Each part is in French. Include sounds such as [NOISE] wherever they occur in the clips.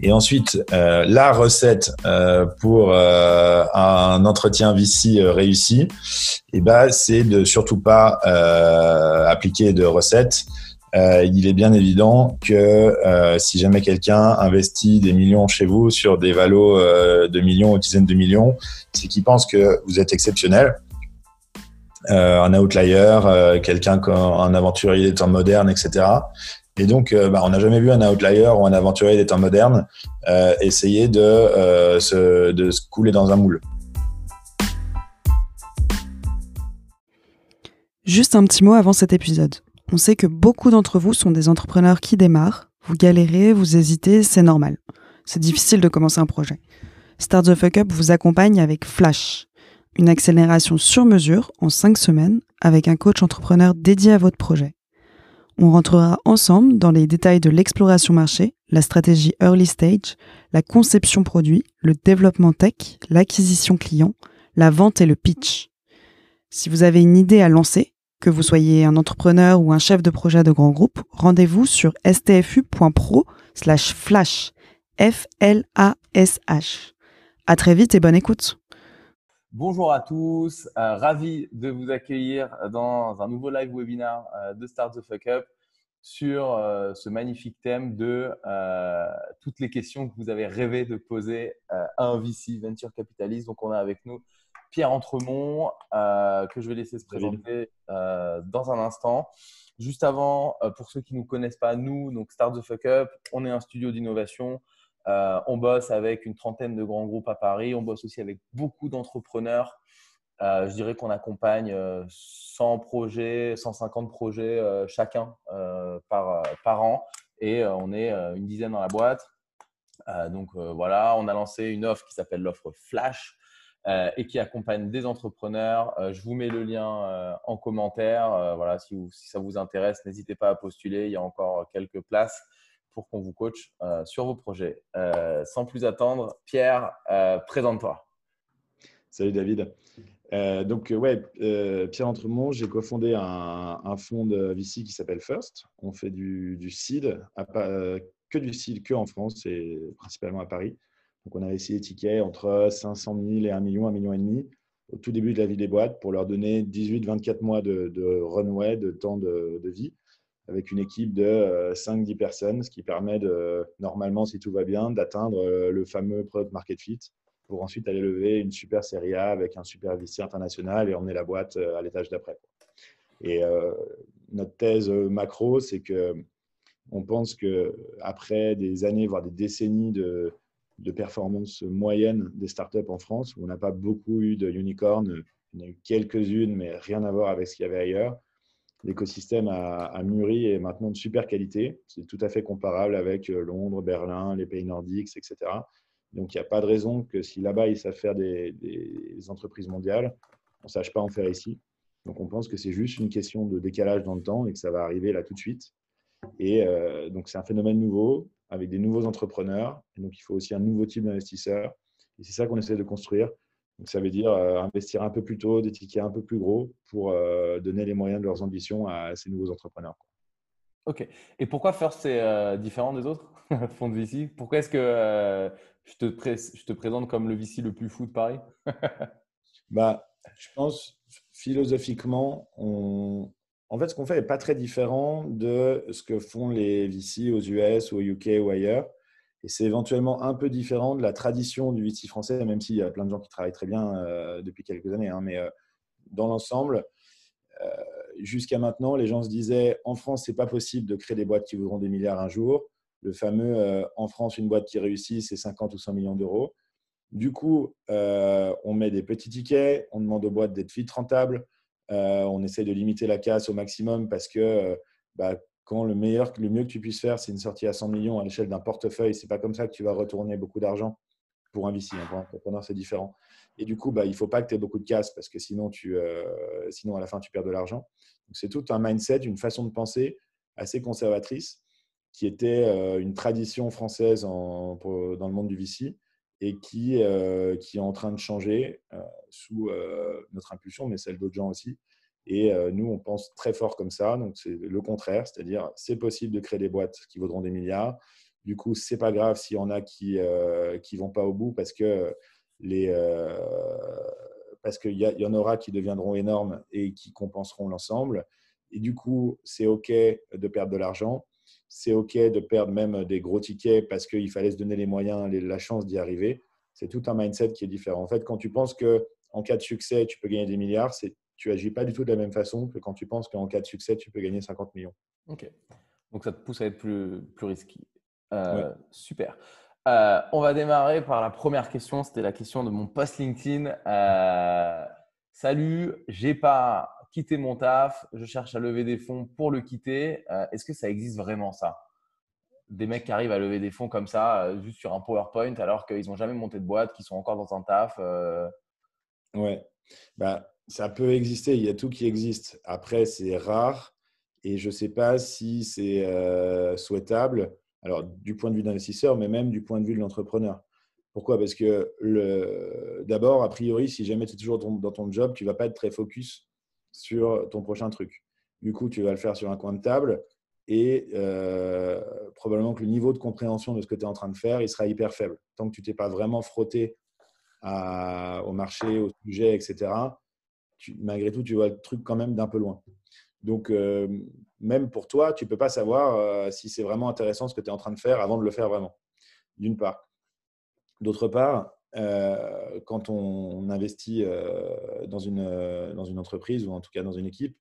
Et ensuite, la recette pour un entretien VC réussi, eh ben, c'est de surtout pas appliquer de recettes. il est bien évident que si jamais quelqu'un investit des millions chez vous sur des valos de millions ou dizaines de millions, c'est qu'il pense que vous êtes exceptionnel euh, un outlier, euh, quelqu'un, un aventurier des temps modernes, etc. Et donc, euh, bah, on n'a jamais vu un outlier ou un aventurier des temps modernes essayer de, se, de se couler dans un moule. Juste un petit mot avant cet épisode. On sait que beaucoup d'entre vous sont des entrepreneurs qui démarrent. Vous galérez, vous hésitez, c'est normal. C'est difficile de commencer un projet. Start the Fuck Up vous accompagne avec Flash, une accélération sur mesure en 5 semaines avec un coach entrepreneur dédié à votre projet. On rentrera ensemble dans les détails de l'exploration marché, la stratégie early stage, la conception produit, le développement tech, l'acquisition client, la vente et le pitch. Si vous avez une idée à lancer, que vous soyez un entrepreneur ou un chef de projet de grand groupe, rendez-vous sur stfu.pro slash flash. F-L-A-S-H. À très vite et bonne écoute. Bonjour à tous, euh, ravi de vous accueillir dans un nouveau live webinar euh, de Start the Fuck Up sur euh, ce magnifique thème de toutes les questions que vous avez rêvé de poser à un VC Venture Capitalist. Donc, on a avec nous Pierre Entremont, que je vais laisser se présenter dans un instant. Juste avant, pour ceux qui ne nous connaissent pas, nous, donc Start the Fuck Up, on est un studio d'innovation euh, on bosse avec une trentaine de grands groupes à Paris. On bosse aussi avec beaucoup d'entrepreneurs. Euh, je dirais qu'on accompagne 100 euh, projets, 150 projets chacun par, par an. Et on est une dizaine dans la boîte. donc voilà, on a lancé une offre qui s'appelle l'offre Flash. et qui accompagne des entrepreneurs. je vous mets le lien en commentaire. voilà, si, si, ça vous intéresse, n'hésitez pas à postuler. Il y a encore quelques places pour qu'on vous coach euh, sur vos projets. Euh, sans plus attendre, Pierre, euh, présente-toi. Salut David. Donc, ouais, Pierre Entremont, j'ai cofondé un, fonds de VC qui s'appelle First. On fait du, du seed, que du seed que en France et principalement à Paris. Donc, on a essayé des tickets entre 500 000 et 1 million, 1 million et demi au tout début de la vie des boîtes pour leur donner 18-24 mois de, runway, de temps de, de vie avec une équipe de 5-10 euh, personnes, ce qui permet de, normalement, si tout va bien, d'atteindre euh, le fameux product market fit pour ensuite aller lever une super série A avec un super VC international et emmener la boîte euh, à l'étage d'après. Et notre thèse macro, c'est que on pense que après des années, voire des décennies de, de performance moyenne des startups en France, où on n'a pas beaucoup eu de y en a eu quelques-unes, mais rien à voir avec ce qu'il y avait ailleurs l'écosystème a, mûri et est maintenant de super qualité. C'est tout à fait comparable avec euh, Londres, Berlin, les pays nordiques, etc. Donc, il n'y a pas de raison que si là-bas, ils savent faire des, entreprises mondiales, on ne sache pas en faire ici. Donc, on pense que c'est juste une question de décalage dans le temps et que ça va arriver là tout de suite. Et euh, donc, c'est un phénomène nouveau avec des nouveaux entrepreneurs. Et donc, il faut aussi un nouveau type d'investisseur. Et c'est ça qu'on essaie de construire. Donc, ça veut dire euh, investir un peu plus tôt, des tickets un peu plus gros pour euh, donner les moyens de leurs ambitions à ces nouveaux entrepreneurs. Ok. Et pourquoi First euh, différent des autres [LAUGHS] fonds de VC Pourquoi est-ce que je, te présente comme le VC le plus fou de Paris [LAUGHS] bah, Je pense philosophiquement, on... en fait, ce qu'on fait n'est pas très différent de ce que font les VC aux US au UK ou ailleurs. Et c'est éventuellement un peu différent de la tradition du VC français, même s'il y a plein de gens qui travaillent très bien euh, depuis quelques années. Hein. mais euh, dans l'ensemble, euh, jusqu'à maintenant, les gens se disaient en France, c'est pas possible de créer des boîtes qui voudront des milliards un jour. Le fameux en France, une boîte qui réussit, c'est 50 ou 100 millions d'euros. Du coup, on met des petits tickets, on demande aux boîtes d'être vite rentables, on essaie de limiter la casse au maximum parce que bah, quand le meilleur, le mieux que tu puisses faire, c'est une sortie à 100 millions à l'échelle d'un portefeuille. C'est pas comme ça que tu vas retourner beaucoup d'argent pour. Hein. Pour un entrepreneur, c'est différent. Et du coup, bah, il ne faut pas que tu aies beaucoup de casse parce que sinon, euh, sinon, à la fin, tu perds de l'argent. c'est tout un mindset, une façon de penser assez conservatrice qui était euh, une tradition française dans le monde du VC et qui, euh, qui est en train de changer sous notre impulsion, mais celle d'autres gens aussi. Et euh, nous, on pense très fort comme ça. Donc, c'est le contraire, c'est-à-dire c'est possible de créer des boîtes qui vaudront des milliards. Du coup, c'est pas grave s'il y en a qui qui vont pas au bout parce que les parce qu'il y, y, en aura qui deviendront énormes et qui compenseront l'ensemble. Et du coup, c'est OK de perdre de l'argent. C'est OK de perdre même des gros tickets parce qu'il fallait se donner les moyens, la chance d'y arriver. C'est tout un mindset qui est différent. En fait, quand tu penses qu'en cas de succès, tu peux gagner des milliards, tu agis pas du tout de la même façon que quand tu penses qu'en cas de succès, tu peux gagner 50 millions. OK. Donc, ça te pousse à être plus, plus risqué. Euh, super. Euh, on va démarrer par la première question. C'était la question de mon post LinkedIn. Euh, salut, j'ai pas quitté mon taf, je cherche à lever des fonds pour le quitter. Euh, est-ce que ça existe vraiment ça? Des mecs qui arrivent à lever des fonds comme ça, juste sur un PowerPoint, alors qu'ils n'ont jamais monté de boîte, qu'ils sont encore dans un taf Ouais, bah, ça peut exister. Il y a tout qui existe. Après, c'est rare et je ne sais pas si c'est souhaitable alors du point de vue d'investisseur, mais même du point de vue de l'entrepreneur. Pourquoi? Parce que d'abord, a priori, si jamais tu es toujours dans ton job, tu ne vas pas être très focus sur ton prochain truc. Du coup, tu vas le faire sur un coin de table et euh, probablement que le niveau de compréhension de ce que tu es en train de faire, il sera hyper faible. Tant que tu t'es pas vraiment frotté au marché, au sujet, etc., malgré tout, tu vois le truc quand même d'un peu loin. Donc, euh, même pour toi, tu peux pas savoir euh, si c'est vraiment intéressant ce que tu es en train de faire avant de le faire vraiment, d'une part. D'autre part, euh, quand on, investit dans, une, dans une entreprise ou en tout cas dans une équipe,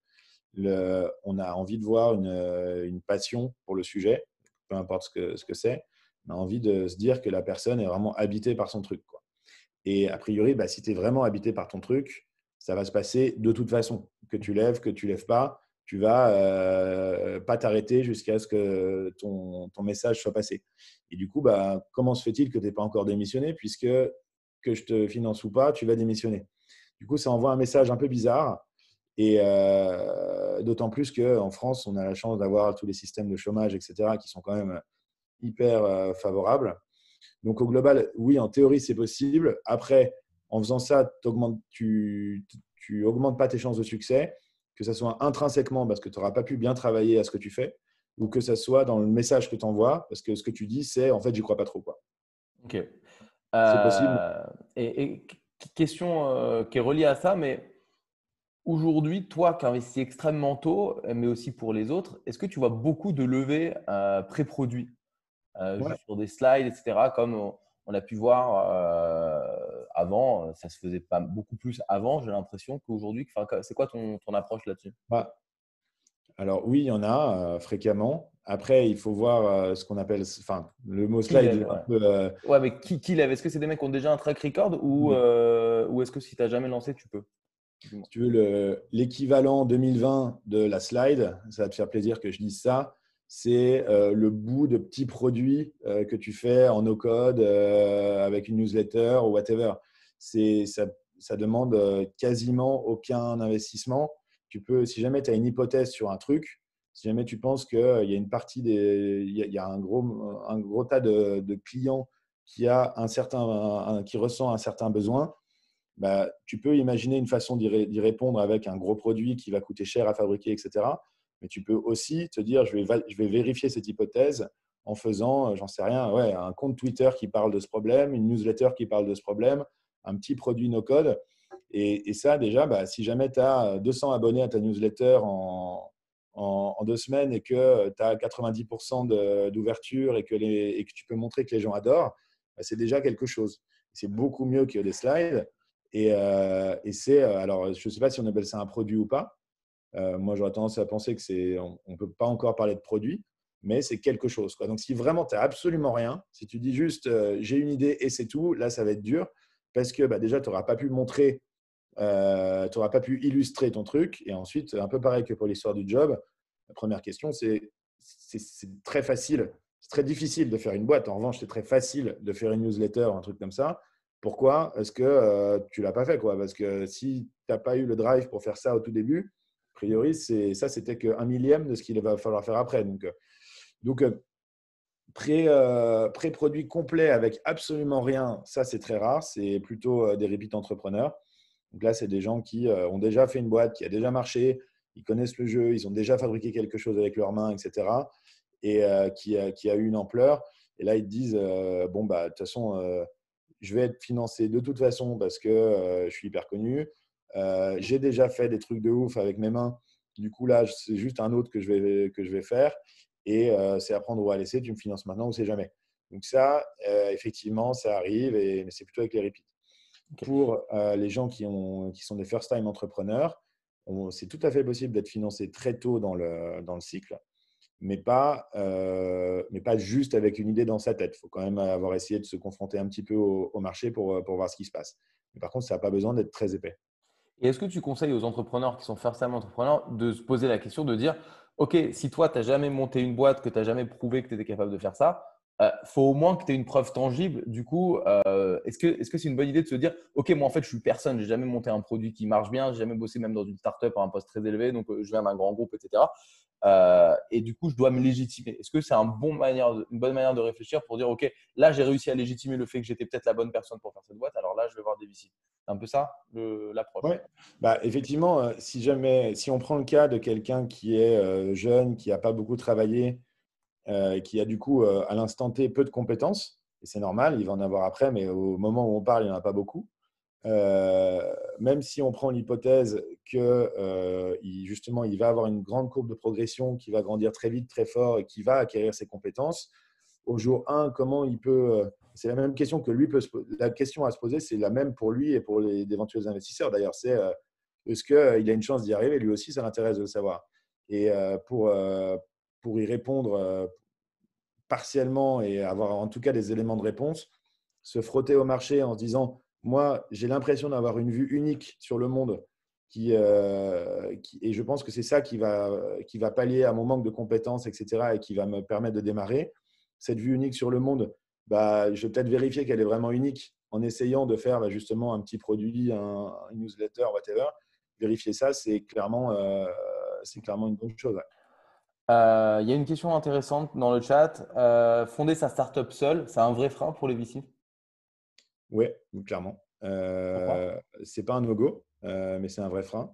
on a envie de voir une, passion pour le sujet, peu importe ce que, ce que c'est. On a envie de se dire que la personne est vraiment habitée par son truc. Et a priori, bah, si tu es vraiment habité par ton truc, ça va se passer de toute façon. Que tu lèves, que tu lèves pas, tu vas euh, pas t'arrêter jusqu'à ce que ton, ton, message soit passé. Et du coup, bah, comment se fait-il que tu n'es pas encore démissionné puisque que je te finance ou pas, tu vas démissionner. Du coup, ça envoie un message un peu bizarre. Et euh, d'autant plus qu'en France, on a la chance d'avoir tous les systèmes de chômage, etc., qui sont quand même hyper euh, favorables. Donc, au global, oui, en théorie, c'est possible. Après, en faisant ça, tu n'augmentes pas tes chances de succès que ce soit intrinsèquement parce que tu n'auras pas pu bien travailler à ce que tu fais, ou que ce soit dans le message que tu envoies, parce que ce que tu dis, c'est en fait, j'y crois pas trop. Quoi. Ok. C'est possible. Euh, et, question euh, qui est reliée à ça, mais aujourd'hui, toi qui investis extrêmement tôt, mais aussi pour les autres, est-ce que tu vois beaucoup de levées euh, pré-produits sur des slides, etc., comme on a pu voir euh, avant, ça se faisait pas beaucoup plus avant, j'ai l'impression qu'aujourd'hui, c'est quoi ton, ton approche là-dessus? Bah, Alors oui, il y en a euh, fréquemment. Après, il faut voir euh, ce qu'on appelle, enfin, le mot slide. ouais. mais qui, qui lève Est-ce que c'est des mecs qui ont déjà un track record ou, ou est-ce que si tu n'as jamais lancé, tu peux? Si tu veux l'équivalent 2020 de la slide, ça va te faire plaisir que je dise ça c'est euh, le bout de petits produits euh, que tu fais en no-code euh, avec une newsletter ou whatever. Ça, ça demande quasiment aucun investissement. Tu peux, si jamais tu as une hypothèse sur un truc, si jamais tu penses qu'il y a une partie des, il y a un gros, un gros tas de, clients qui a un certain, qui ressent un certain besoin, bah, tu peux imaginer une façon d'y répondre avec un gros produit qui va coûter cher à fabriquer, etc. Mais tu peux aussi te dire, je vais, je vais vérifier cette hypothèse en faisant, euh, j'en sais rien, ouais, un compte Twitter qui parle de ce problème, une newsletter qui parle de ce problème, un petit produit no-code. Et, ça, déjà, bah, si jamais tu as 200 abonnés à ta newsletter en, en, deux semaines et que tu as 90% d'ouverture et, que tu peux montrer que les gens adorent, bah, c'est déjà quelque chose. C'est beaucoup mieux que des slides. Et, euh, c'est, euh, alors, je ne sais pas si on appelle ça un produit ou pas, euh, moi, j'aurais tendance à penser que c'est, on ne peut pas encore parler de produit, mais c'est quelque chose. Donc, si vraiment tu n'as absolument rien, si tu dis juste j'ai une idée et c'est tout, là, ça va être dur parce que bah, déjà, tu n'auras pas pu montrer, euh, tu n'auras pas pu illustrer ton truc. Et ensuite, un peu pareil que pour l'histoire du job, la première question, c'est très facile, c'est très difficile de faire une boîte. En revanche, c'est très facile de faire une newsletter un truc comme ça. Pourquoi Est-ce que tu ne l'as pas fait Parce que si tu n'as pas eu le drive pour faire ça au tout début, a priori, ça, c'était qu'un millième de ce qu'il va falloir faire après. Donc, euh, euh, euh, pré-produit complet avec absolument rien, ça, c'est très rare. C'est plutôt des repeat entrepreneurs. Donc là, c'est des gens qui ont déjà fait une boîte, qui a déjà marché, ils connaissent le jeu, ils ont déjà fabriqué quelque chose avec leurs mains, etc. Et qui, a, qui a eu une ampleur. Et là, ils te disent, bon, bah, de toute façon, je vais être financé de toute façon parce que je suis hyper connu. J'ai déjà fait des trucs de ouf avec mes mains. Du coup, là, c'est juste un autre que je vais, que je vais faire. Et c'est à prendre ou à laisser. Tu me finances maintenant ou c'est jamais. Donc ça, effectivement, ça arrive, et, mais c'est plutôt avec les repeats. Pour les gens qui, ont, qui sont des first-time entrepreneurs, c'est tout à fait possible d'être financé très tôt dans le, dans le cycle, mais pas, mais pas juste avec une idée dans sa tête. Il faut quand même avoir essayé de se confronter un petit peu au, au marché pour, pour, voir ce qui se passe. Mais par contre, ça n'a pas besoin d'être très épais. Et est-ce que tu conseilles aux entrepreneurs qui sont first-time entrepreneurs de se poser la question de dire, OK, si toi, tu n'as jamais monté une boîte, que tu n'as jamais prouvé que tu étais capable de faire ça, il euh, faut au moins que tu aies une preuve tangible. Du coup, euh, est-ce que c'est -ce une bonne idée de se dire, OK, moi en fait, je suis personne, j'ai jamais monté un produit qui marche bien, j'ai jamais bossé même dans une startup à un poste très élevé, donc euh, je viens d'un grand groupe, etc. et du coup, je dois me légitimer. Est-ce que c'est un bon une bonne manière de réfléchir pour dire, OK, là, j'ai réussi à légitimer le fait que j'étais peut-être la bonne personne pour faire cette boîte, alors là, je vais voir des VC. C'est un peu ça l'approche. Oui, bah, effectivement, si jamais, si on prend le cas de quelqu'un qui est jeune, qui n'a pas beaucoup travaillé, euh, qui a du coup, euh, à l'instant T, peu de compétences. Et c'est normal, il va en avoir après, mais au moment où on parle, il n'y en a pas beaucoup. Euh, même si on prend l'hypothèse que justement il va avoir une grande courbe de progression, qui va grandir très vite, très fort et qui va acquérir ses compétences, au jour 1, comment il peut. C'est la même question que lui peut se La question à se poser, c'est la même pour lui et pour les éventuels investisseurs. D'ailleurs, c'est est-ce qu'il a une chance d'y arriver? Lui aussi, ça l'intéresse de le savoir. Et pour, pour y répondre euh, partiellement et avoir en tout cas des éléments de réponse, se frotter au marché en se disant, moi, j'ai l'impression d'avoir une vue unique sur le monde qui, euh, et je pense que c'est ça qui va, qui va pallier à mon manque de compétences, etc., et qui va me permettre de démarrer. Cette vue unique sur le monde, bah, je vais peut-être vérifier qu'elle est vraiment unique en essayant de faire bah, justement un petit produit, un, newsletter, whatever. Vérifier ça, c'est clairement, euh, clairement une bonne chose. Il y a une question intéressante dans le chat. Euh, fonder sa startup seul, c'est un vrai frein pour les VC Oui, clairement. Euh, c'est pas un no-go, euh, mais c'est un vrai frein.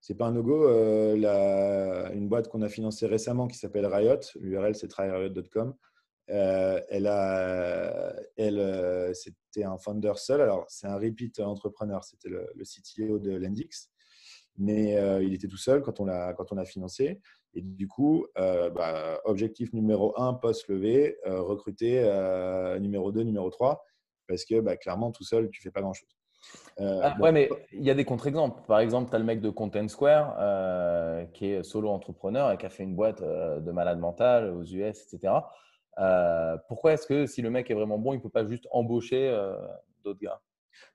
C'est pas un no-go. une boîte qu'on a financée récemment qui s'appelle Riot, l'URL c'est tryriot.com. elle a, elle, c'était un founder seul. Alors, c'est un repeat entrepreneur. C'était le, le, CTO de Lendix, mais il était tout seul quand on l'a quand on a financé. Et du coup, euh, bah, objectif numéro un, poste levé, euh, recruter euh, numéro 2, numéro 3, parce que bah, clairement, tout seul, tu ne fais pas grand-chose. Ah, ouais, mais il y a des contre-exemples. Par exemple, tu as le mec de Content Square qui est solo entrepreneur et qui a fait une boîte de malade mental aux US, etc. pourquoi est-ce que si le mec est vraiment bon, il ne peut pas juste embaucher d'autres gars?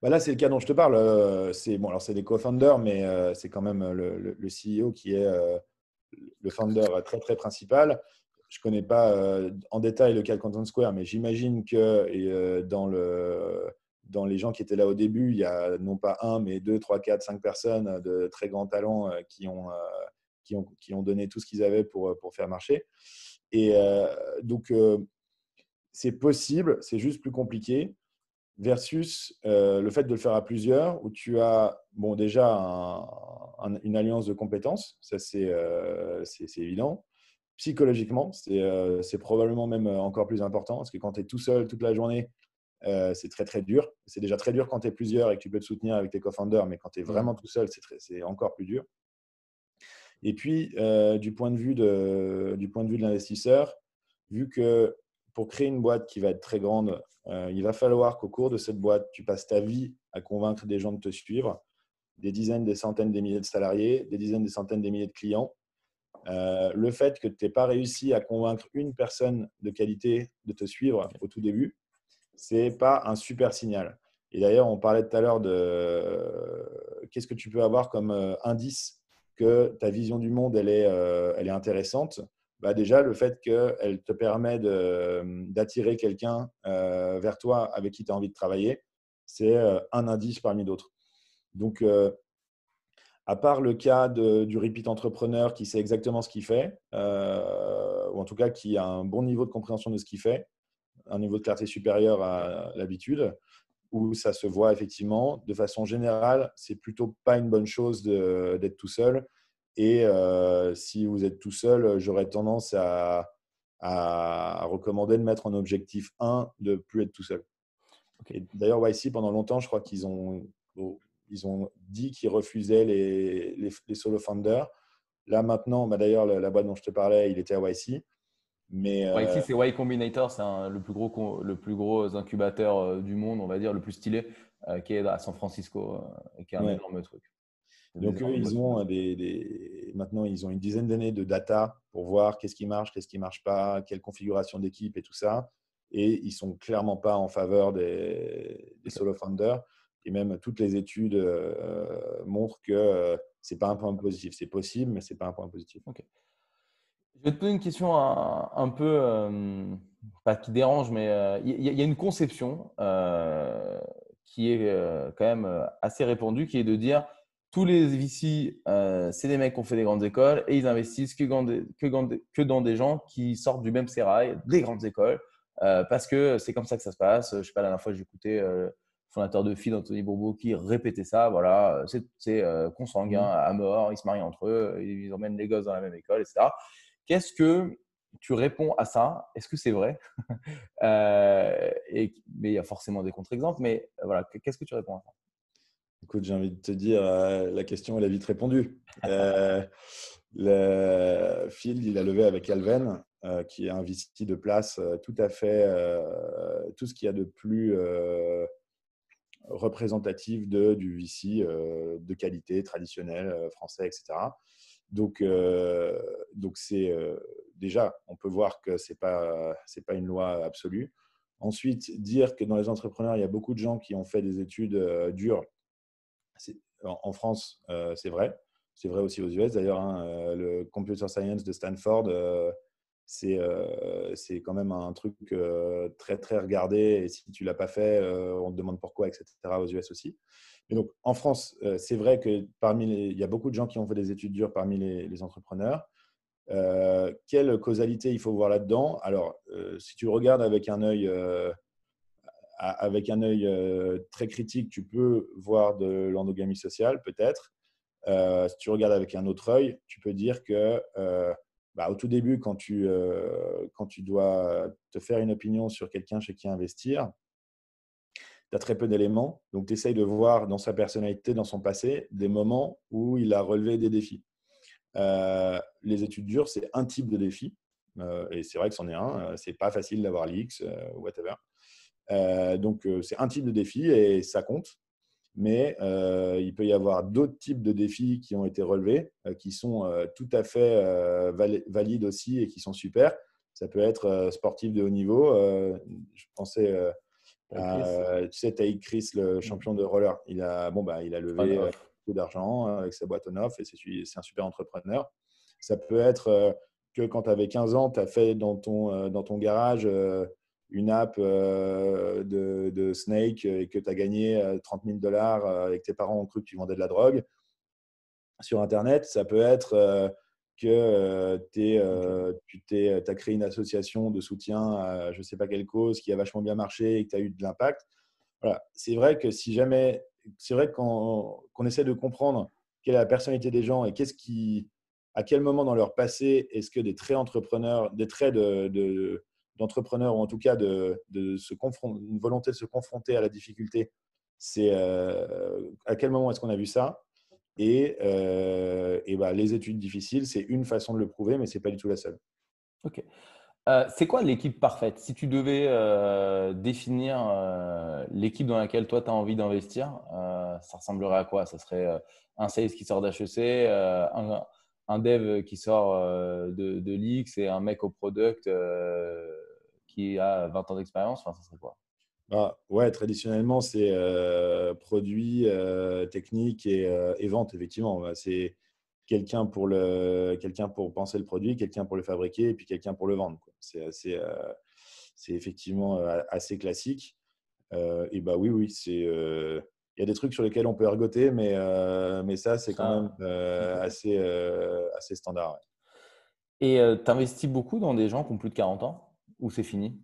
Bah là, c'est le cas dont je te parle. C'est bon, alors c'est des co-founders, mais c'est quand même le, le, CEO qui est le founder très très principal. Je ne connais pas euh, en détail le cas de Content Square, mais j'imagine que euh, dans, le, dans les gens qui étaient là au début, il y a non pas un, mais deux, trois, quatre, cinq personnes de très grands talents euh, qui, ont, qui, ont, qui ont donné tout ce qu'ils avaient pour, pour faire marcher. Et donc, c'est possible, c'est juste plus compliqué versus le fait de le faire à plusieurs, où tu as bon, déjà un, une alliance de compétences, ça euh, c'est évident. Psychologiquement, euh, c'est probablement même euh, encore plus important parce que quand tu es tout seul toute la journée, c'est très très dur. C'est déjà très dur quand tu es plusieurs et que tu peux te soutenir avec tes co-founders, mais quand tu es vraiment tout seul, c'est encore plus dur. Et puis, du point de vue de, du point de vue de l'investisseur, vu que pour créer une boîte qui va être très grande, il va falloir qu'au cours de cette boîte, tu passes ta vie à convaincre des gens de te suivre des dizaines, des centaines, des milliers de salariés, des dizaines, des centaines, des milliers de clients. Euh, le fait que tu n'aies pas réussi à convaincre une personne de qualité de te suivre au tout début, c'est pas un super signal. Et d'ailleurs, on parlait tout à l'heure de euh, qu'est-ce que tu peux avoir comme euh, indice que ta vision du monde elle est intéressante. Bah déjà, le fait qu'elle te permet d'attirer quelqu'un vers toi avec qui tu as envie de travailler, c'est un indice parmi d'autres. Donc, euh, à part le cas du repeat entrepreneur qui sait exactement ce qu'il fait, euh, ou en tout cas qui a un bon niveau de compréhension de ce qu'il fait, un niveau de clarté supérieur à l'habitude, où ça se voit effectivement, de façon générale, c'est plutôt pas une bonne chose d'être tout seul. Et euh, si vous êtes tout seul, j'aurais tendance à, a recommandé de mettre en objectif 1 de plus être tout seul. D'ailleurs, YC, pendant longtemps, je crois qu'ils ont, ils ont dit qu'ils refusaient les, les, solo founders. Là, maintenant, bah, d'ailleurs, la, boîte dont je te parlais, il était à YC. Mais, YC, c'est Y Combinator, c'est le, plus gros, le plus gros incubateur du monde, on va dire, le plus stylé, qui est à San Francisco et qui est un énorme truc. Donc, eux, ils ont des, maintenant, ils ont une dizaine d'années de data pour voir qu'est-ce qui marche, qu'est-ce qui ne marche pas, quelle configuration d'équipe et tout ça. Et ils ne sont clairement pas en faveur des, solo founders. Et même toutes les études euh, montrent que euh, ce n'est pas un point positif. C'est possible, mais ce n'est pas un point positif. Je vais te poser une question un, peu, euh, pas qui dérange, mais il y, y, a une conception qui est quand même assez répandue, qui est de dire tous les VC, euh, c'est des mecs qui ont fait des grandes écoles et ils investissent que, que, dans des gens qui sortent du même sérail, des grandes écoles, euh, parce que c'est comme ça que ça se passe. Je sais pas, la dernière fois, j'écoutais euh, le fondateur de FID, Anthony Bourbeau, qui répétait ça. Voilà, c'est consanguin mmh. à mort, ils se marient entre eux, ils emmènent les gosses dans la même école, etc. Qu'est-ce que tu réponds à ça? Est-ce que c'est vrai? [LAUGHS] Et, Mais il y a forcément des contre-exemples. Mais voilà, qu'est-ce que tu réponds à ça? Écoute, j'ai envie de te dire, euh, la question, elle a vite répondu. euh, le Field, il a levé avec Alven, euh, qui un VC de place euh, tout à fait, tout ce qu'il y a de plus représentatif de, du VC de qualité, traditionnel, français, etc. Donc, donc c'est déjà, on peut voir que ce n'est pas, pas une loi absolue. Ensuite, dire que dans les entrepreneurs, il y a beaucoup de gens qui ont fait des études dures en France, euh, c'est vrai. C'est vrai aussi aux US. D'ailleurs, hein, euh, le computer science de Stanford, euh, c'est quand même un truc très, très regardé. Et si tu ne l'as pas fait, on te demande pourquoi, etc. aux US aussi. Mais donc, en France, c'est vrai que y a beaucoup de gens qui ont fait des études dures parmi les, entrepreneurs. quelle causalité il faut voir là-dedans? Alors, si tu regardes avec un œil avec un œil euh, très critique, tu peux voir de l'endogamie sociale, peut-être. Euh, si tu regardes avec un autre œil, tu peux dire que euh, bah, au tout début, quand tu, quand tu dois te faire une opinion sur quelqu'un chez qui investir, tu as très peu d'éléments. Donc, tu essayes de voir dans sa personnalité, dans son passé, des moments où il a relevé des défis. les études dures, c'est un type de défi. et c'est vrai que c'en est un. c'est pas facile d'avoir l'X, whatever. Euh, donc, euh, c'est un type de défi et ça compte. Mais euh, il peut y avoir d'autres types de défis qui ont été relevés, qui sont tout à fait valides aussi et qui sont super. Ça peut être sportif de haut niveau. je pensais à, tu sais, Taïk Chris, le champion de roller. Il a, bon, bah, il a levé beaucoup d'argent avec sa boîte on off et c'est un super entrepreneur. Ça peut être que quand tu avais 15 ans, tu as fait dans ton, dans ton garage une app euh, de, Snake et que tu as gagné 30 euh, 000 dollars euh, et que tes parents ont cru que tu vendais de la drogue sur Internet, ça peut être que tu as créé une association de soutien à je ne sais pas quelle cause qui a vachement bien marché et que tu as eu de l'impact. Voilà. C'est vrai que si jamais, c'est vrai qu'on essaie de comprendre quelle est la personnalité des gens et qu'est-ce qui, à quel moment dans leur passé est-ce que des traits entrepreneurs, des traits de d'entrepreneur, ou en tout cas de, se confronter, une volonté de se confronter à la difficulté, c'est euh, à quel moment est-ce qu'on a vu ça? Et, euh, et bah, les études difficiles, c'est une façon de le prouver, mais ce n'est pas du tout la seule. Ok. Euh, c'est quoi l'équipe parfaite? Si tu devais définir l'équipe dans laquelle toi tu as envie d'investir, ça ressemblerait à quoi? Ça serait un sales qui sort d'HEC, un, un dev qui sort de, de l'X et un mec au product qui a 20 ans d'expérience, enfin, ça serait quoi? Ah, Ouais, traditionnellement, c'est euh, produit, euh, technique et, euh, et, vente, effectivement. Bah, c'est quelqu'un pour, le, quelqu'un pour penser le produit, quelqu'un pour le fabriquer et puis quelqu'un pour le vendre. C'est, assez, c'est effectivement assez classique. et bah oui, oui, c'est. il y a des trucs sur lesquels on peut ergoter, mais, mais ça, c'est quand même [LAUGHS] assez, assez standard. Et tu investis beaucoup dans des gens qui ont plus de 40 ans? Ou c'est fini?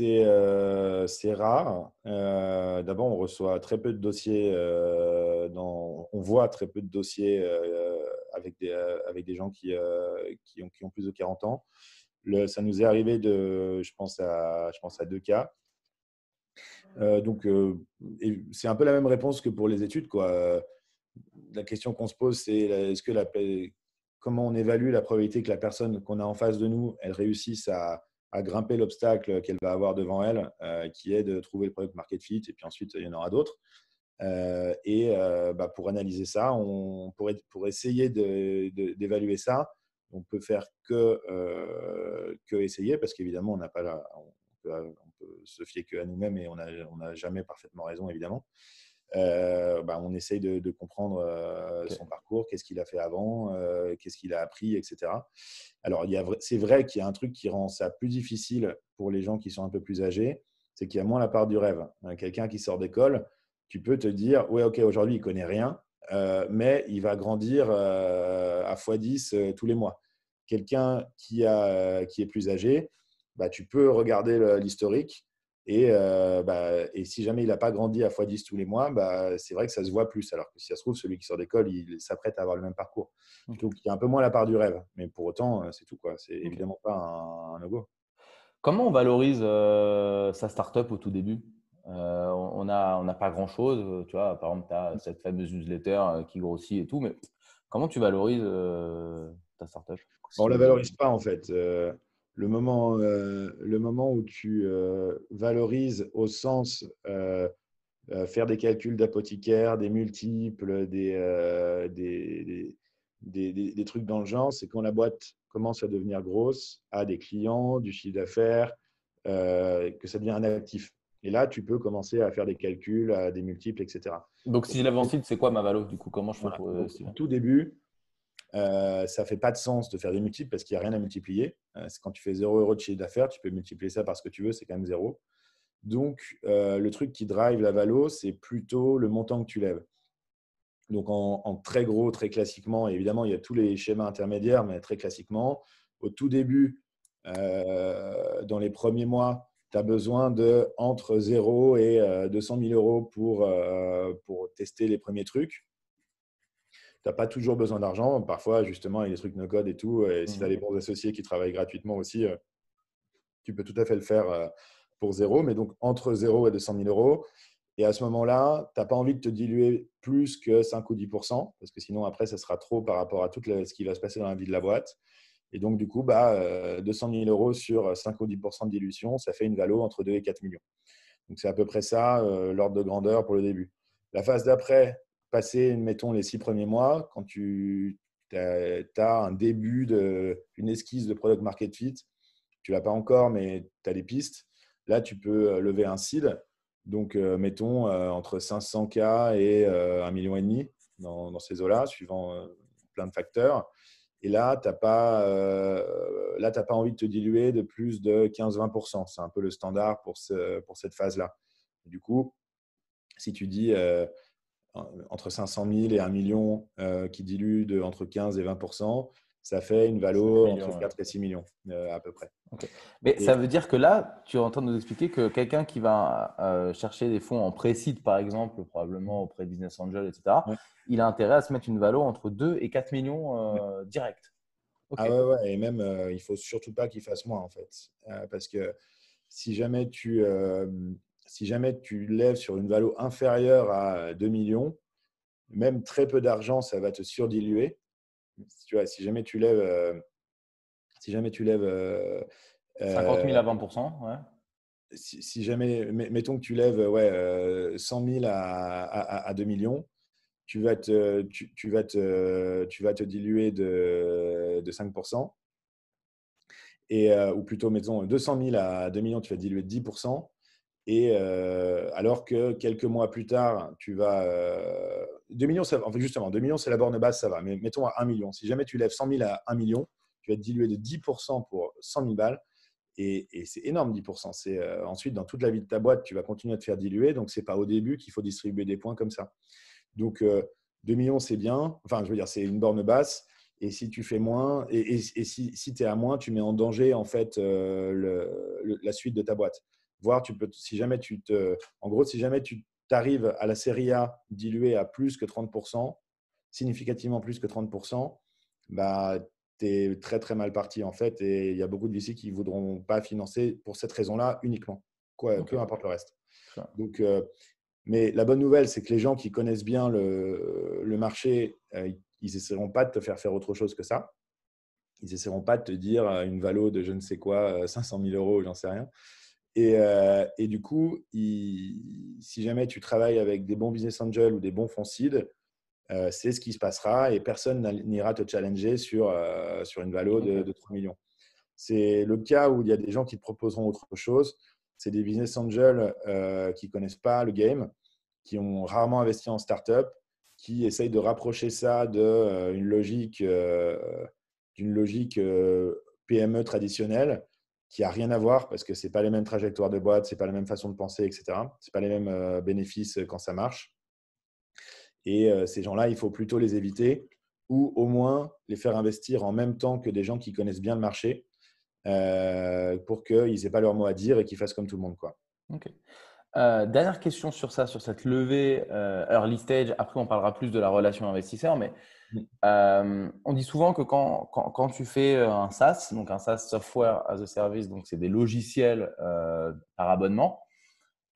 Euh, C'est rare. Euh, d'abord, on reçoit très peu de dossiers, euh, dans, on voit très peu de dossiers avec, des, gens qui, ont, plus de 40 ans. Le, ça nous est arrivé de, je pense à, je pense à deux cas. donc, c'est un peu la même réponse que pour les études. Quoi. La question qu'on se pose, c'est est-ce que la, comment on évalue la probabilité que la personne qu'on a en face de nous, elle réussisse à, grimper l'obstacle qu'elle va avoir devant elle, qui est de trouver le product market fit, et puis ensuite, il y en aura d'autres. Euh, et euh, bah, pour analyser ça, on pourrait, pour essayer d'évaluer ça, on peut faire que, euh, essayer parce qu'évidemment, on n'a pas la, on peut, se fier qu'à nous-mêmes et on n'a jamais parfaitement raison, évidemment. Bah, on essaye de, comprendre son parcours, qu'est-ce qu'il a fait avant, qu'est-ce qu'il a appris, etc. Alors, c'est vrai qu'il y a un truc qui rend ça plus difficile pour les gens qui sont un peu plus âgés, c'est qu'il y a moins la part du rêve. Quelqu'un qui sort d'école, tu peux te dire, ouais, ok, aujourd'hui, il connaît rien, euh, mais il va grandir euh, à x10 euh, tous les mois. Quelqu'un qui, a, qui est plus âgé, bah, tu peux regarder l'historique et, bah, et, si jamais il n'a pas grandi à x10 tous les mois, bah, c'est vrai que ça se voit plus. Alors que si ça se trouve, celui qui sort d'école, il s'apprête à avoir le même parcours. Donc il y a un peu moins la part du rêve. Mais pour autant, c'est tout. C'est évidemment pas un, un logo. Comment on valorise sa startup au tout début? Euh, on n'a on pas grand-chose. Euh, tu vois, par exemple, tu as cette fameuse newsletter euh, qui grossit et tout, mais comment tu valorises ta startup? On ne la valorise pas en fait. Le, moment, le moment où tu valorises au sens faire des calculs d'apothicaire, des multiples, des, des, des, des, trucs dans le genre, c'est quand la boîte commence à devenir grosse, a des clients, du chiffre d'affaires, que ça devient un actif. Et là, tu peux commencer à faire des calculs, à des multiples, etc. Donc, si je en c'est quoi ma valeur Du coup, comment je fais pour. Euh, au tout début, euh, ça fait pas de sens de faire des multiples parce qu'il n'y a rien à multiplier. Euh, quand tu fais 0 euros de chiffre d'affaires, tu peux multiplier ça par ce que tu veux, c'est quand même 0. Donc, le truc qui drive la valo, c'est plutôt le montant que tu lèves. Donc, en, très gros, très classiquement, évidemment, il y a tous les schémas intermédiaires, mais très classiquement, au tout début, dans les premiers mois, tu as besoin de entre 0 et 200 euh, 000 euros pour, euh, pour tester les premiers trucs. Tu n'as pas toujours besoin d'argent. Parfois, justement, il y a des trucs no-code et tout. Et si tu as des mmh. bons associés qui travaillent gratuitement aussi, euh, tu peux tout à fait le faire pour zéro. Mais donc, entre 0 et 200 000 euros. Et à ce moment-là, tu n'as pas envie de te diluer plus que 5 ou 10 parce que sinon, après, ça sera trop par rapport à tout ce qui va se passer dans la vie de la boîte. Et donc, du coup, bah, 200 000 euros sur 5 ou 10% de dilution, ça fait une valo entre 2 et 4 millions. Donc, c'est à peu près ça, euh, l'ordre de grandeur pour le début. La phase d'après, passer, mettons, les six premiers mois, quand tu as, un début, de, une esquisse de product market fit, tu l'as pas encore, mais tu as des pistes. Là, tu peux euh, lever un seed. Donc, euh, mettons, entre 500K et 1,5 million dans, dans ces eaux-là, suivant plein de facteurs. Et là, tu n'as pas, euh, pas envie de te diluer de plus de 15-20%. C'est un peu le standard pour, ce, pour cette phase-là. Du coup, si tu dis euh, entre 500 000 et 1 million euh, qui dilue de entre 15 et 20%, ça fait une valo entre 4 et 6 millions euh, à peu près. Mais ça veut dire que là, tu es en train de nous expliquer que quelqu'un qui va euh, chercher des fonds en pré-seed, par exemple, probablement auprès de Business Angel, etc., il a intérêt à se mettre une valo entre 2 et 4 millions euh, direct. Ah ouais, ouais, et même, il ne faut surtout pas qu'il fasse moins, en fait. parce que si jamais, tu, si jamais tu lèves sur une valo inférieure à 2 millions, même très peu d'argent, ça va te surdiluer. Tu vois, si jamais tu lèves, euh, si jamais tu lèves 50 000 à 20 ouais. Si, jamais, mettons que tu lèves ouais, 100 000 à, à, 2 millions, tu vas te, tu, vas te, tu vas te diluer de, de 5 et, euh, ou plutôt, mettons 200 000 à 2 millions, tu vas diluer de 10 et euh, alors que quelques mois plus tard, tu vas. 2 millions, en fait, justement, 2 millions, c'est la borne basse, ça va. Mais mettons à 1 million. Si jamais tu lèves 100 000 à 1 million, tu vas te diluer de 10% pour 100 000 balles. Et, c'est énorme, 10%. C'est, euh, ensuite, dans toute la vie de ta boîte, tu vas continuer à te faire diluer. Donc, ce n'est pas au début qu'il faut distribuer des points comme ça. Donc, 2 euh, millions, c'est bien. Enfin, je veux dire, c'est une borne basse. Et si tu fais moins, et, si, si tu es à moins, tu mets en danger en fait la suite de ta boîte voir tu peux, si jamais tu te, en gros, si jamais tu t'arrives à la série A diluée à plus que 30%, significativement plus que 30%, bah, tu es très très mal parti en fait. Et il y a beaucoup de VC qui ne voudront pas financer pour cette raison-là uniquement, quoi, peu importe le reste. Donc, euh, mais la bonne nouvelle, c'est que les gens qui connaissent bien le, le marché, euh, ils n'essaieront pas de te faire faire autre chose que ça. Ils n'essaieront pas de te dire euh, une valo de je ne sais quoi, 500 000 euros, j'en sais rien. Et, et du coup, si jamais tu travailles avec des bons business angels ou des bons fonds seed, euh, c'est ce qui se passera et personne n'ira te challenger sur, euh, sur une valo de, 3 millions. C'est le cas où il y a des gens qui te proposeront autre chose. C'est des business angels euh, qui ne connaissent pas le game, qui ont rarement investi en startup, qui essayent de rapprocher ça d'une logique, d'une logique PME traditionnelle qui n'a rien à voir parce que ce n'est pas les mêmes trajectoires de boîte, ce n'est pas la même façon de penser, etc. Ce n'est pas les mêmes bénéfices quand ça marche. Et euh, ces gens-là, il faut plutôt les éviter ou au moins les faire investir en même temps que des gens qui connaissent bien le marché euh, pour qu'ils n'aient pas leur mot à dire et qu'ils fassent comme tout le monde. Quoi. Euh, dernière question sur ça, sur cette levée early stage. Après, on parlera plus de la relation investisseur, mais mm. on dit souvent que quand, quand, quand, tu fais un SaaS, donc un SaaS Software as a Service, donc c'est des logiciels par abonnement,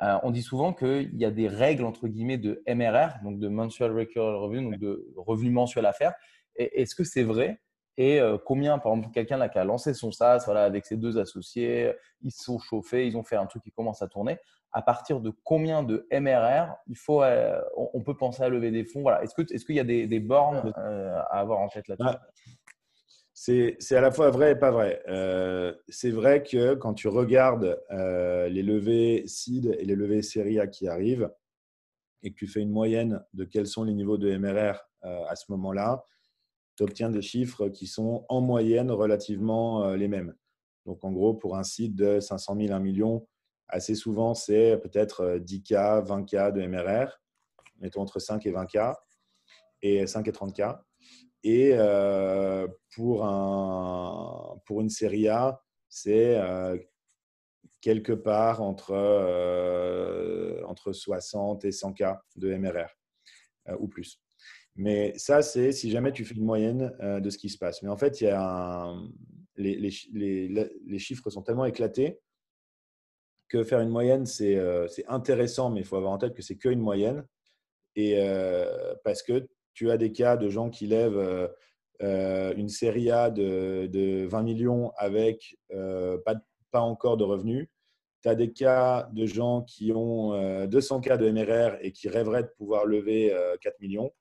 euh, on dit souvent qu'il y a des règles entre guillemets de MRR, donc de Mensual Recurring Revenue, donc de revenu mensuel à faire. Est-ce que c'est vrai? Et euh, combien, par exemple, quelqu'un qui a lancé son SaaS voilà, avec ses deux associés, ils se sont chauffés, ils ont fait un truc qui commence à tourner. À partir de combien de MRR il faut, euh, on, peut penser à lever des fonds voilà. Est-ce qu'il est qu'il y a des, bornes à avoir en tête là-dessus? C'est à la fois vrai et pas vrai. Euh, c'est vrai que quand tu regardes euh, les levées seed et les levées série A qui arrivent et que tu fais une moyenne de quels sont les niveaux de MRR euh, à ce moment-là, tu obtiens des chiffres qui sont en moyenne relativement les mêmes. Donc en gros, pour un site de 500 000, 1 million, assez souvent, c'est peut-être 10K, 20K de MRR, mettons entre 5 et 20K, et 5 et 30K. Et euh, pour, un, pour une série A, c'est euh, quelque part entre, euh, entre 60 et 100 cas de MRR ou plus. Mais ça, c'est si jamais tu fais une moyenne de ce qui se passe. Mais en fait, il y a les, les, les, chiffres sont tellement éclatés que faire une moyenne, c'est intéressant, mais il faut avoir en tête que c'est qu'une moyenne. Et parce que tu as des cas de gens qui lèvent euh, euh, une série A de, 20 millions avec euh, pas, pas, encore de revenus. Tu as des cas de gens qui ont 200 cas de MRR et qui rêveraient de pouvoir lever 4 millions.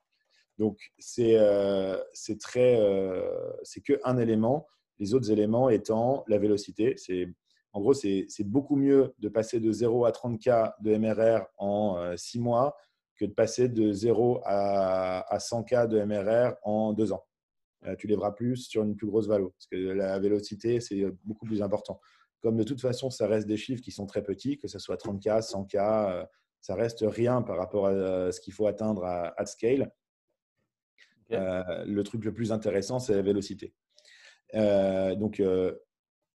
Donc, c'est c'est très, c'est qu'un élément. Les autres éléments étant la vélocité. C'est en gros, c'est beaucoup mieux de passer de 0 à 30 cas de MRR en 6 mois que de passer de 0 à, 100K de MRR en deux ans. Euh, tu lèveras plus sur une plus grosse valeur parce que la vélocité, c'est beaucoup plus important. Comme de toute façon, ça reste des chiffres qui sont très petits, que ce soit 30K, 100K, euh, ça reste rien par rapport à ce qu'il faut atteindre à, at scale. Euh, le truc le plus intéressant, c'est la vélocité. donc,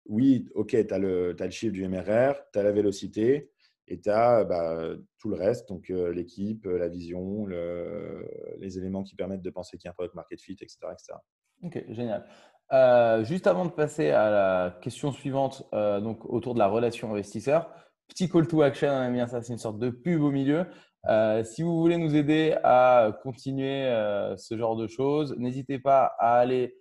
oui, OK, tu as, as, le chiffre du MRR, tu as la vélocité, et tu as bah, tout le reste, donc euh, l'équipe, la vision, les éléments qui permettent de penser qu'il y a un product market fit, etc. etc. Ok, génial. Euh, juste avant de passer à la question suivante, euh, donc autour de la relation investisseur, petit call to action, on a mis ça, c'est une sorte de pub au milieu. si vous voulez nous aider à continuer ce genre de choses, n'hésitez pas à aller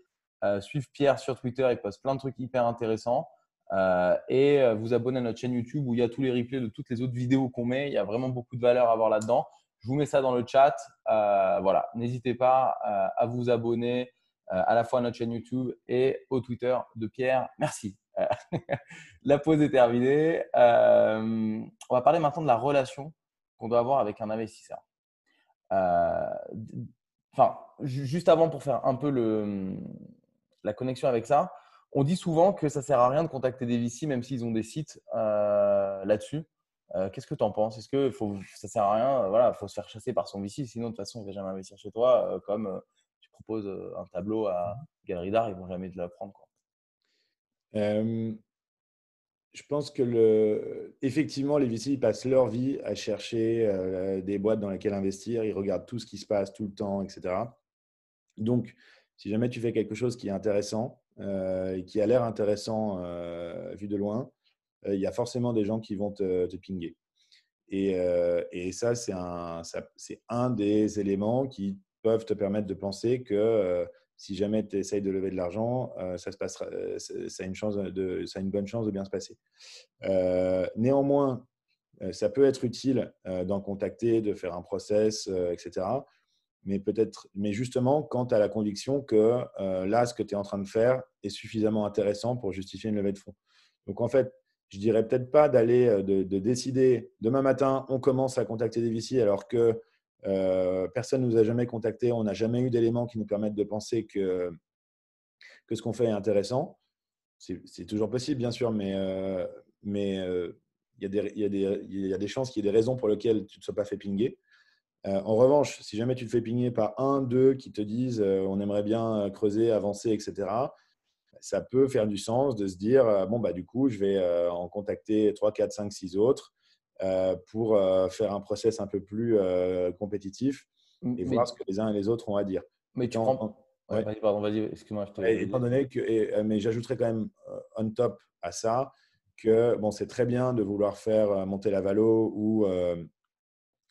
suivre Pierre sur Twitter, il poste plein de trucs hyper intéressants. Euh, et euh, vous abonner à notre chaîne YouTube où il y a tous les replays de toutes les autres vidéos qu'on met. Il y a vraiment beaucoup de valeur à voir là-dedans. Je vous mets ça dans le chat. Euh, voilà, n'hésitez pas à vous abonner à la fois à notre chaîne YouTube et au Twitter de Pierre. Merci. [LAUGHS] la pause est terminée. on va parler maintenant de la relation qu'on doit avoir avec un investisseur. Enfin, juste avant pour faire un peu le, la connexion avec ça, on dit souvent que ça sert à rien de contacter des VC, même s'ils ont des sites euh, là-dessus. Euh, qu'est-ce que tu en penses? Est-ce que faut, ça sert à rien? Voilà, faut se faire chasser par son VC, sinon de toute façon, il ne va jamais investir chez toi. Euh, comme tu proposes un tableau à Galerie d'Art, ils vont jamais te l'apprendre. je pense que effectivement, les VC ils passent leur vie à chercher des boîtes dans lesquelles investir. Ils regardent tout ce qui se passe tout le temps, etc. Donc, si jamais tu fais quelque chose qui est intéressant et qui a l'air intéressant vu de loin, il y a forcément des gens qui vont te, te pinguer. Et, ça, c'est un, des éléments qui peuvent te permettre de penser que si jamais tu essayes de lever de l'argent, euh, ça, euh, a une chance ça a une bonne chance de bien se passer. Euh, néanmoins, ça peut être utile d'en contacter, de faire un process, etc. Mais peut-être, mais justement, quand tu as la conviction que là, ce que tu es en train de faire est suffisamment intéressant pour justifier une levée de fonds. Donc en fait, je dirais peut-être pas d'aller de, de, décider demain matin, on commence à contacter des VC alors que euh, personne ne nous a jamais contacté, on n'a jamais eu d'éléments qui nous permettent de penser que, que ce qu'on fait est intéressant. C'est toujours possible, bien sûr, mais euh, mais euh, il y, y, y, a des chances qu'il y ait des raisons pour lesquelles tu ne te sois pas fait pinguer. En revanche, si jamais tu te fais pinguer par un, deux qui te disent on aimerait bien creuser, avancer, etc., ça peut faire du sens de se dire bon, bah, du coup, je vais en contacter 3, 4, 5, 6 autres euh, pour euh, faire un process un peu plus euh, compétitif et voir ce que les uns et les autres ont à dire. Mais tu prends. pardon, vas-y, excuse-moi. Étant donné que, mais j'ajouterais quand même on top à ça que bon, c'est très bien de vouloir faire monter la valo ou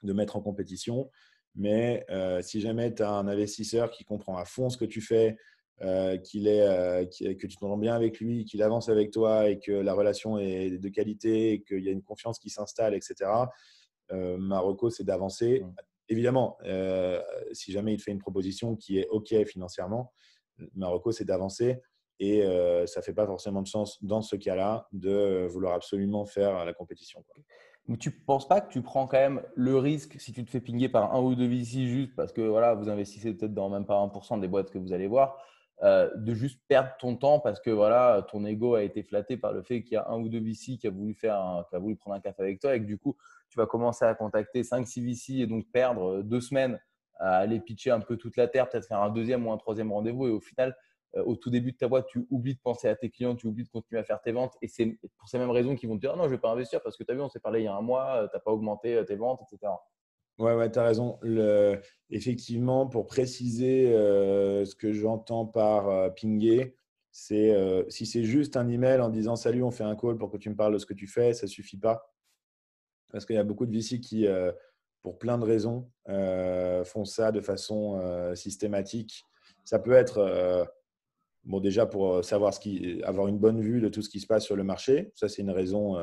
de mettre en compétition, mais si jamais tu as un investisseur qui comprend à fond ce que tu fais, euh, qu'il est, euh, que tu t'entends bien avec lui, qu'il avance avec toi et que la relation est de qualité, qu'il y a une confiance qui s'installe, etc. Euh, Marocco, c'est d'avancer. Mmh. Évidemment, si jamais il te fait une proposition qui est OK financièrement, Marocco, c'est d'avancer. Et ça ne fait pas forcément de sens dans ce cas-là de vouloir absolument faire la compétition. Tu ne penses pas que tu prends quand même le risque, si tu te fais pinguer par un ou deux VC juste parce que voilà, vous investissez peut-être dans même pas 1% des boîtes que vous allez voir, euh, de juste perdre ton temps parce que voilà, ton ego a été flatté par le fait qu'il y a un ou deux VC qui a voulu, faire qui a voulu prendre un café avec toi et que du coup, tu vas commencer à contacter 5-6 VC et donc perdre euh, deux semaines à aller pitcher un peu toute la terre, peut-être faire un deuxième ou un troisième rendez-vous et au final, au tout début de ta boîte, tu oublies de penser à tes clients, tu oublies de continuer à faire tes ventes et c'est pour ces mêmes raisons qu'ils vont te dire non, je ne vais pas investir parce que tu as vu, on s'est parlé il y a un mois, tu n'as pas augmenté tes ventes, etc. Ouais, ouais, tu as raison. Effectivement, pour préciser euh, ce que j'entends par euh, pinguer, c'est euh, si c'est juste un email en disant salut, on fait un call pour que tu me parles de ce que tu fais, ça ne suffit pas. Parce qu'il y a beaucoup de VC qui, pour plein de raisons, font ça de façon systématique. Ça peut être, bon, déjà pour savoir ce qui, avoir une bonne vue de tout ce qui se passe sur le marché. Ça, c'est une raison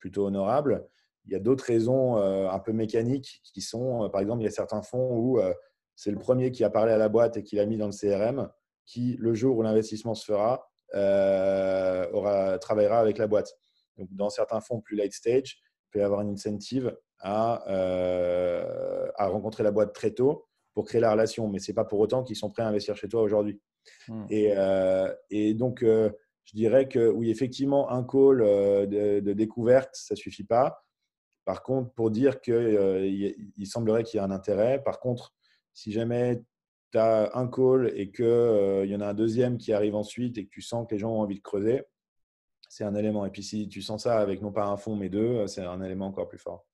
plutôt honorable. Il y a d'autres raisons euh, un peu mécaniques qui sont, euh, par exemple, il y a certains fonds où euh, c'est le premier qui a parlé à la boîte et qui l'a mis dans le CRM, qui, le jour où l'investissement se fera, aura, travaillera avec la boîte. Donc, dans certains fonds plus late stage, il peut y avoir une incentive à, à rencontrer la boîte très tôt pour créer la relation. Mais ce n'est pas pour autant qu'ils sont prêts à investir chez toi aujourd'hui. Hmm. Et, et, donc, je dirais que oui, effectivement, un call de, de découverte, ça ne suffit pas. Par contre, pour dire qu'il euh, il semblerait qu'il y ait un intérêt, par contre, si jamais tu as un call et qu'il euh, y en a un deuxième qui arrive ensuite et que tu sens que les gens ont envie de creuser, c'est un élément. Et puis si tu sens ça avec non pas un fond mais deux, c'est un élément encore plus fort.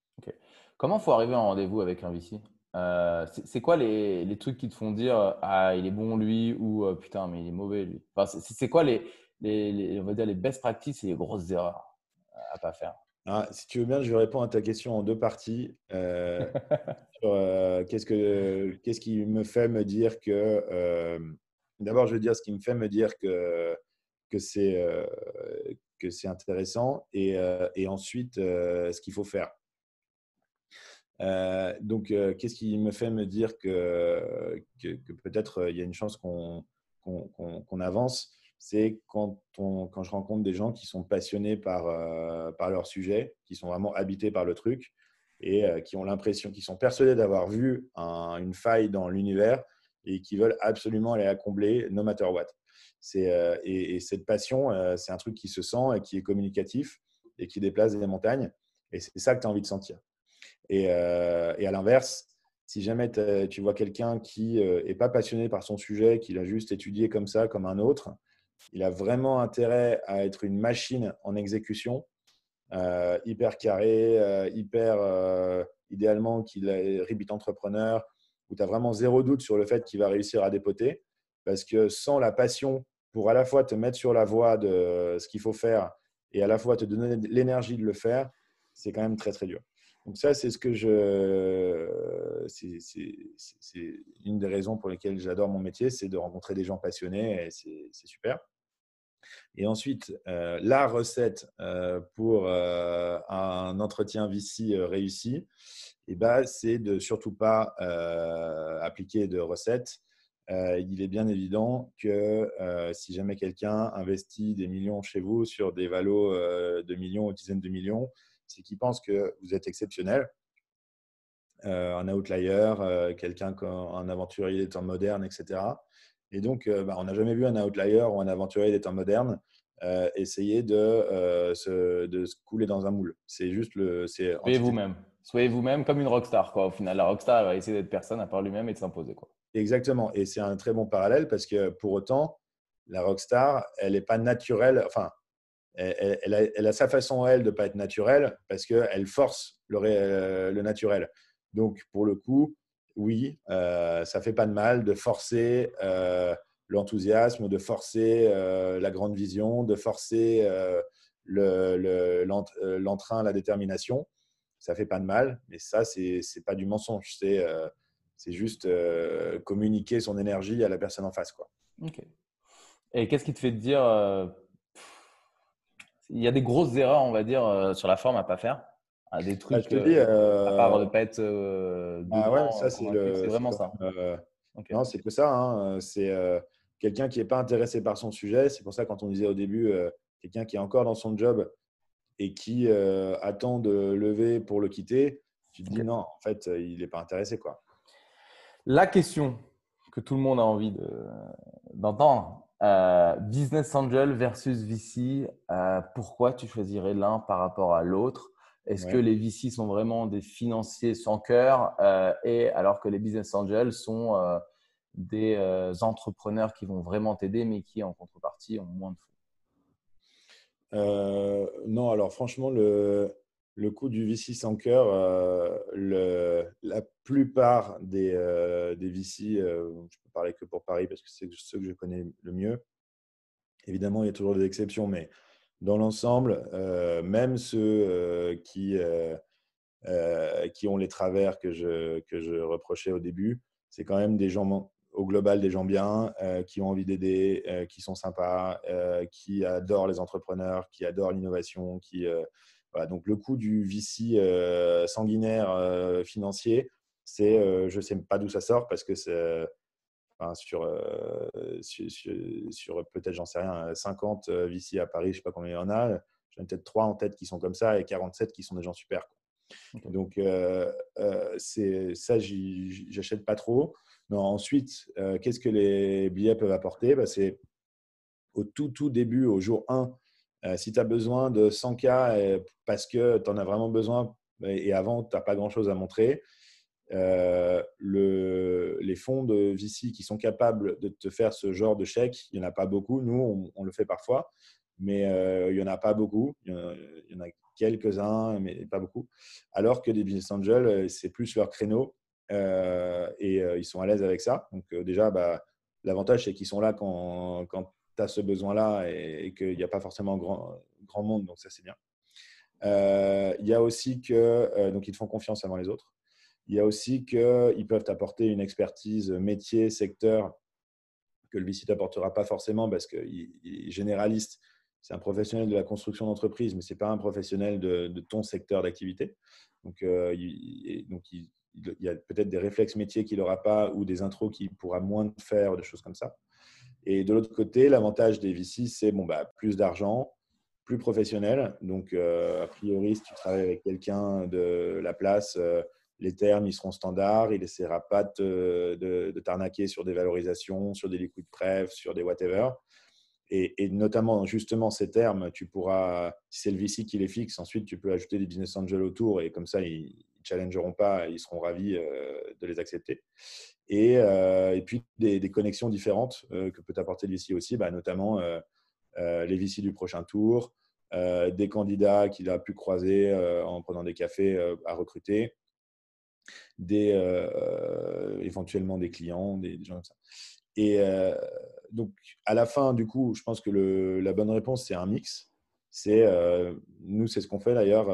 Comment faut arriver en rendez-vous avec un VC euh, C'est quoi les, trucs qui te font dire ah il est bon lui ou putain mais il est mauvais lui? C'est quoi les, les, on va dire les best practices et les grosses erreurs à pas faire? Ah, si tu veux bien, je vais répondre à ta question en deux parties. Euh, [LAUGHS] euh, qu'est-ce, que, qu'est-ce qui me fait me dire que. Euh, d'abord, je vais dire ce qui me fait me dire que, que, c'est, que c'est intéressant et, et ensuite ce qu'il faut faire. Donc, qu'est-ce qui me fait me dire que, peut-être il y a une chance qu'on, avance c'est quand, je rencontre des gens qui sont passionnés par, euh, leur sujet, qui sont vraiment habités par le truc et euh, qui ont l'impression, qui sont persuadés d'avoir vu une faille dans l'univers et qui veulent absolument aller la combler, no matter what. Euh, et, cette passion, c'est un truc qui se sent et qui est communicatif et qui déplace des montagnes. Et c'est ça que tu as envie de sentir. Et, et à l'inverse, si jamais tu vois quelqu'un qui n'est pas passionné par son sujet, qui l'a juste étudié comme ça, comme un autre, il a vraiment intérêt à être une machine en exécution, euh, hyper carré, euh, hyper euh, idéalement qu'il est ribit entrepreneur, où tu as vraiment zéro doute sur le fait qu'il va réussir à dépoter. Parce que sans la passion pour à la fois te mettre sur la voie de ce qu'il faut faire et à la fois te donner l'énergie de le faire, c'est quand même très très dur. Donc ça, c'est ce que je, c'est une des raisons pour lesquelles j'adore mon métier, c'est de rencontrer des gens passionnés et c'est super. Et ensuite, euh, la recette euh, pour euh, un entretien VC réussi, eh ben, c'est de surtout pas appliquer de recettes. il est bien évident que si jamais quelqu'un investit des millions chez vous sur des valos de millions ou dizaines de millions, c'est qu'il pense que vous êtes exceptionnel. un outlier, quelqu'un, un aventurier des temps modernes, etc. Et donc, bah, on n'a jamais vu un outlier ou un aventurier des temps modernes euh, essayer de, euh, se, de, se, couler dans un moule. C'est juste le. Soyez vous-même. Soyez vous-même comme une rockstar. Quoi. Au final, la rockstar va essayer d'être personne à part lui-même et de s'imposer. Quoi. Exactement. Et c'est un très bon parallèle parce que pour autant, la rockstar, elle n'est pas naturelle. Enfin, elle, a, sa façon, elle, de ne pas être naturelle parce qu'elle force le, euh, le, naturel. Donc, pour le coup, oui, euh, ça fait pas de mal de forcer euh, l'enthousiasme, de forcer euh, la grande vision, de forcer l'entrain, la détermination. Ça fait pas de mal, mais ça, c'est pas du mensonge. C'est juste communiquer son énergie à la personne en face. Quoi. Ok. Et qu'est-ce qui te fait te dire il y a des grosses erreurs, on va dire, sur la forme à pas faire ah, Des trucs, bah, je te dis, à part de pas être. ah ouais, ça, c'est, vraiment ça. Non, c'est que ça. Hein. C'est quelqu'un qui n'est pas intéressé par son sujet. C'est pour ça, quand on disait au début, euh, quelqu'un qui est encore dans son job et qui euh, attend de lever pour le quitter, tu te dis non, en fait, euh, il n'est pas intéressé. Quoi. La question que tout le monde a envie d'entendre, business angel versus VC, pourquoi tu choisirais l'un par rapport à l'autre? Est-ce que les VC sont vraiment des financiers sans cœur et alors que les business angels sont des euh, entrepreneurs qui vont vraiment t'aider, mais qui en contrepartie ont moins de fonds? Euh, Non, alors franchement, le, le coût du VC sans cœur, euh, la plupart des, des VC, je peux parler que pour Paris parce que c'est ceux que je connais le mieux. Évidemment, il y a toujours des exceptions, mais dans l'ensemble, même ceux qui, qui ont les travers que je, que je reprochais au début, c'est quand même des gens au global des gens bien, euh, qui ont envie d'aider, euh, qui sont sympas, euh, qui adorent les entrepreneurs, qui adorent l'innovation. Qui, voilà. Donc le coût du VC sanguinaire financier, c'est, je ne sais pas d'où ça sort parce que c'est enfin, sur, sur, sur, peut-être, j'en sais rien, 50 VC à Paris, je ne sais pas combien il y en a. J'en ai peut-être 3 en tête qui sont comme ça et 47 qui sont des gens super. Donc, c'est ça, j'achète pas trop ensuite, euh, qu'est-ce que les billets peuvent apporter? Bah, C'est au tout, tout début, au jour 1, euh, si tu as besoin de 100K parce que tu en as vraiment besoin et avant, tu n'as pas grand-chose à montrer, euh, les fonds de VC qui sont capables de te faire ce genre de chèque, il n'y en a pas beaucoup. Nous, on, le fait parfois, mais il n'y en a pas beaucoup. Il y en a, quelques-uns, mais pas beaucoup. Alors que des business angels, c'est plus leur créneau. Euh, et euh, ils sont à l'aise avec ça. Donc euh, déjà, bah, l'avantage, c'est qu'ils sont là quand, quand tu as ce besoin-là et, qu'il n'y a pas forcément grand, grand monde, donc ça c'est bien. Il y a aussi que, donc ils te font confiance avant les autres. Il y a aussi qu'ils peuvent t'apporter une expertise métier, secteur que le VC t'apportera pas forcément parce qu'il est généraliste. C'est un professionnel de la construction d'entreprise, mais ce n'est pas un professionnel de, ton secteur d'activité. Donc, il, donc il, il y a peut-être des réflexes métiers qu'il n'aura pas ou des intros qu'il pourra moins faire, des choses comme ça. Et de l'autre côté, l'avantage des VC, c'est bon, bah, plus d'argent, plus professionnel. Donc, euh, a priori, si tu travailles avec quelqu'un de la place, euh, les termes, ils seront standards. Il n'essaiera pas de, de, t'arnaquer sur des valorisations, sur des liquides pref, sur des whatever. Et, notamment, justement, ces termes, tu pourras, si c'est le VC qui les fixe, ensuite, tu peux ajouter des business angels autour et comme ça, ils, challengeront pas, ils seront ravis euh, de les accepter. Et, euh, et puis des, connexions différentes euh, que peut apporter le VC aussi, bah, notamment les VC du prochain tour, des candidats qu'il a pu croiser en prenant des cafés à recruter. des, éventuellement des clients, des, gens comme ça. Et donc, à la fin, du coup, je pense que le, la bonne réponse, c'est un mix. C'est nous, c'est ce qu'on fait d'ailleurs,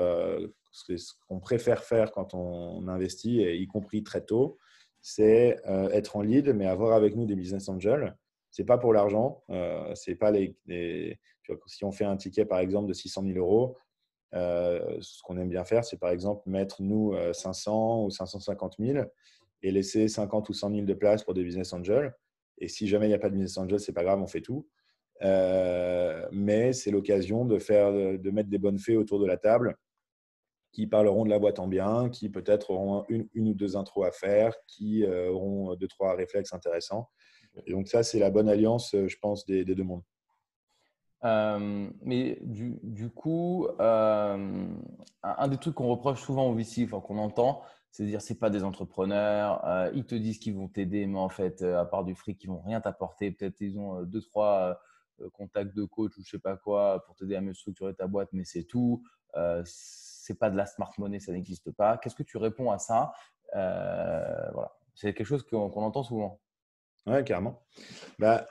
ce qu'on préfère faire quand on, investit, y compris très tôt, c'est être en lead, mais avoir avec nous des business angels. C'est pas pour l'argent, pas les, si on fait un ticket par exemple de 600 000 euros, ce qu'on aime bien faire, c'est par exemple mettre nous 500 ou 550 000 et laisser 50 ou 100 000 de place pour des business angels. Et si jamais il n'y a pas de business angels, c'est pas grave, on fait tout. mais c'est l'occasion de faire, de mettre des bonnes fées autour de la table qui parleront de la boîte en bien, qui peut-être auront une, ou deux intros à faire, qui auront deux, trois réflexes intéressants. Et donc ça, c'est la bonne alliance, je pense, des deux mondes. Euh, mais du, du coup, euh, un, des trucs qu'on reproche souvent aux VC, enfin, qu'on entend, c'est de dire c'est pas des entrepreneurs, euh, ils te disent qu'ils vont t'aider, mais en fait, à part du fric, ils vont rien t'apporter. Peut-être ils ont deux trois contacts de coach ou je sais pas quoi pour t'aider à mieux structurer ta boîte, mais c'est tout. C'est pas de la smart money, ça n'existe pas. Qu'est-ce que tu réponds à ça? Voilà, c'est quelque chose qu'on entend souvent. Ouais, carrément. Bah,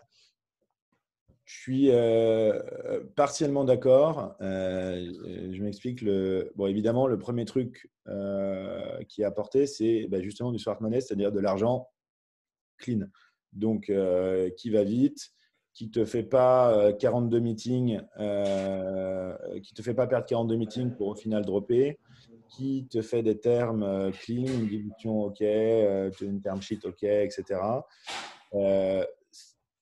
je suis euh, partiellement d'accord. Euh, je m'explique. Le... Bon, évidemment, le premier truc euh, qui est apporté, c'est bah, justement du smart money, c'est-à-dire de l'argent clean. Donc, qui va vite, qui te fait pas 42 meetings, qui te fait pas perdre 42 meetings pour au final dropper, qui te fait des termes clean, une dilution OK, une term sheet OK, etc.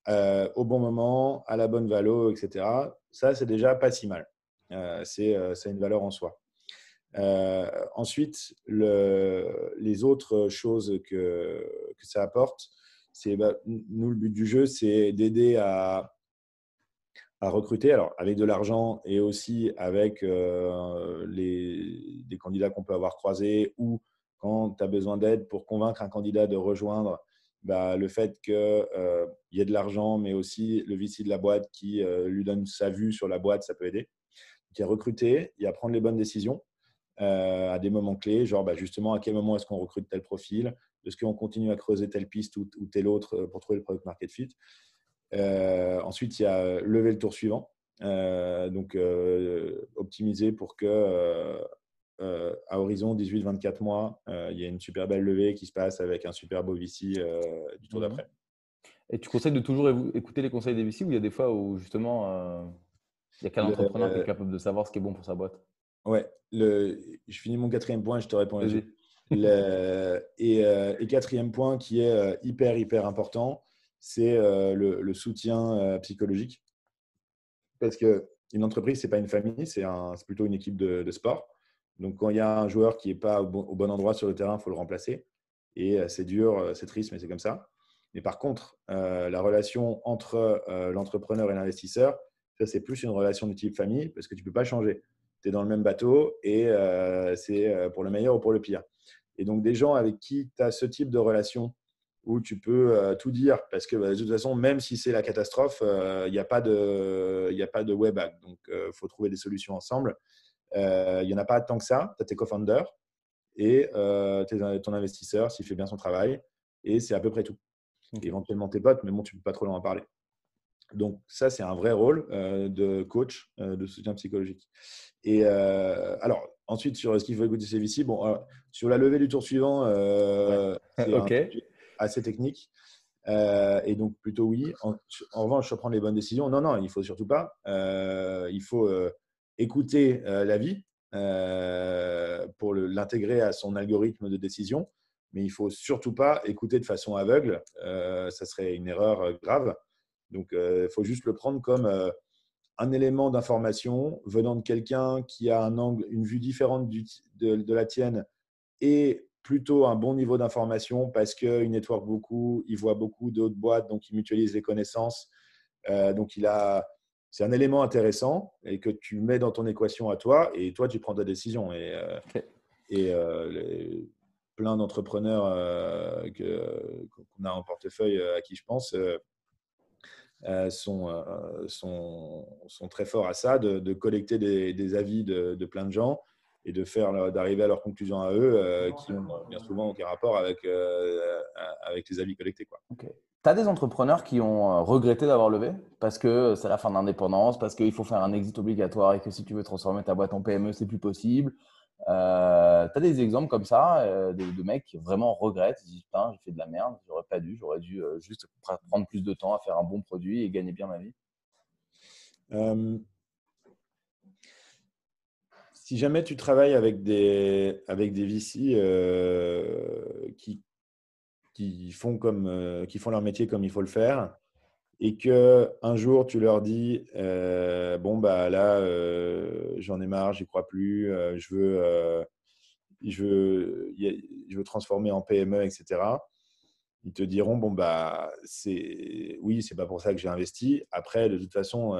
Euh, au bon moment, à la bonne valeur, etc. Ça, c'est déjà pas si mal. Euh, euh, c'est une valeur en soi. ensuite, le, les autres choses que, que ça apporte, c'est bah, nous, le but du jeu, c'est d'aider à, recruter, alors avec de l'argent et aussi avec les, des candidats qu'on peut avoir croisés ou quand tu as besoin d'aide pour convaincre un candidat de rejoindre bah, le fait qu'il euh, y ait de l'argent, mais aussi le VC de la boîte qui euh, lui donne sa vue sur la boîte, ça peut aider. il y a recruter, il y a prendre les bonnes décisions euh, à des moments clés, genre bah, justement à quel moment est-ce qu'on recrute tel profil, est-ce qu'on continue à creuser telle piste ou, ou telle autre pour trouver le product market fit. ensuite, il y a lever le tour suivant. donc, optimiser pour que euh, à horizon 18-24 mois, euh, il y a une super belle levée qui se passe avec un super beau VC euh, du tour mhm. d'après. Et tu conseilles de toujours écouter les conseils des VC ou il y a des fois où justement il n'y a qu'un entrepreneur qui est capable de savoir ce qui est bon pour sa boîte? Ouais, le, je finis mon quatrième point, je te réponds le, et, quatrième point qui est hyper, hyper important, c'est le, soutien psychologique. Parce qu'une entreprise, ce n'est pas une famille, c'est plutôt une équipe de sport. Donc, quand il y a un joueur qui n'est pas au bon, endroit sur le terrain, il faut le remplacer. Et euh, c'est dur, euh, c'est triste, mais c'est comme ça. Mais par contre, euh, la relation entre l'entrepreneur et l'investisseur, ça, c'est plus une relation de type famille parce que tu ne peux pas changer. Tu es dans le même bateau et c'est pour le meilleur ou pour le pire. Et donc, des gens avec qui tu as ce type de relation où tu peux tout dire parce que bah, de toute façon, même si c'est la catastrophe, il n'y a, pas de, a pas de web hack. Donc, il faut trouver des solutions ensemble. Euh, il n'y en a pas tant que ça. Tu as tes co-founders et euh, ton investisseur s'il fait bien son travail. Et c'est à peu près tout. Éventuellement tes potes, mais bon, tu ne peux pas trop en parler. Donc ça, c'est un vrai rôle euh, de coach, de soutien psychologique. Et alors, ensuite, sur ce qu'il faut écouter CVC, bon, sur la levée du tour suivant, c'est [LAUGHS] assez technique. et donc, plutôt oui. En, en, revanche, prendre les bonnes décisions. Non, non, il ne faut surtout pas. il faut écouter euh, la vie euh, pour l'intégrer à son algorithme de décision, mais il faut surtout pas écouter de façon aveugle. Euh, ça serait une erreur grave. Donc, il faut juste le prendre comme un élément d'information venant de quelqu'un qui a un angle, une vue différente de, la tienne et plutôt un bon niveau d'information parce qu'il network beaucoup, il voit beaucoup d'autres boîtes, donc il mutualise les connaissances. donc, il a c'est un élément intéressant et que tu mets dans ton équation à toi et toi, tu prends ta décision. Et, euh, et euh, plein d'entrepreneurs euh, qu'on a en portefeuille à qui je pense sont, sont, sont, très forts à ça, de, collecter des, avis de, plein de gens et de faire d'arriver à leurs conclusions à eux qui ont bien souvent aucun rapport avec, avec les avis collectés. Quoi. Tu as des entrepreneurs qui ont regretté d'avoir levé? Parce que c'est la fin de l'indépendance, parce qu'il faut faire un exit obligatoire et que si tu veux transformer ta boîte en PME, c'est plus possible. Euh, tu as des exemples comme ça euh, de, mecs qui vraiment regrettent, ils disent putain, j'ai fait de la merde, j'aurais pas dû, j'aurais dû euh, juste prendre plus de temps à faire un bon produit et gagner bien ma vie? Si jamais tu travailles avec des, avec des VC qui, qui, font comme, qui font leur métier comme il faut le faire, et que un jour tu leur dis euh, bon bah là euh, j'en ai marre, j'y crois plus, euh, je veux je veux je veux transformer en PME etc. Ils te diront bon bah c'est oui c'est pas pour ça que j'ai investi. Après de toute façon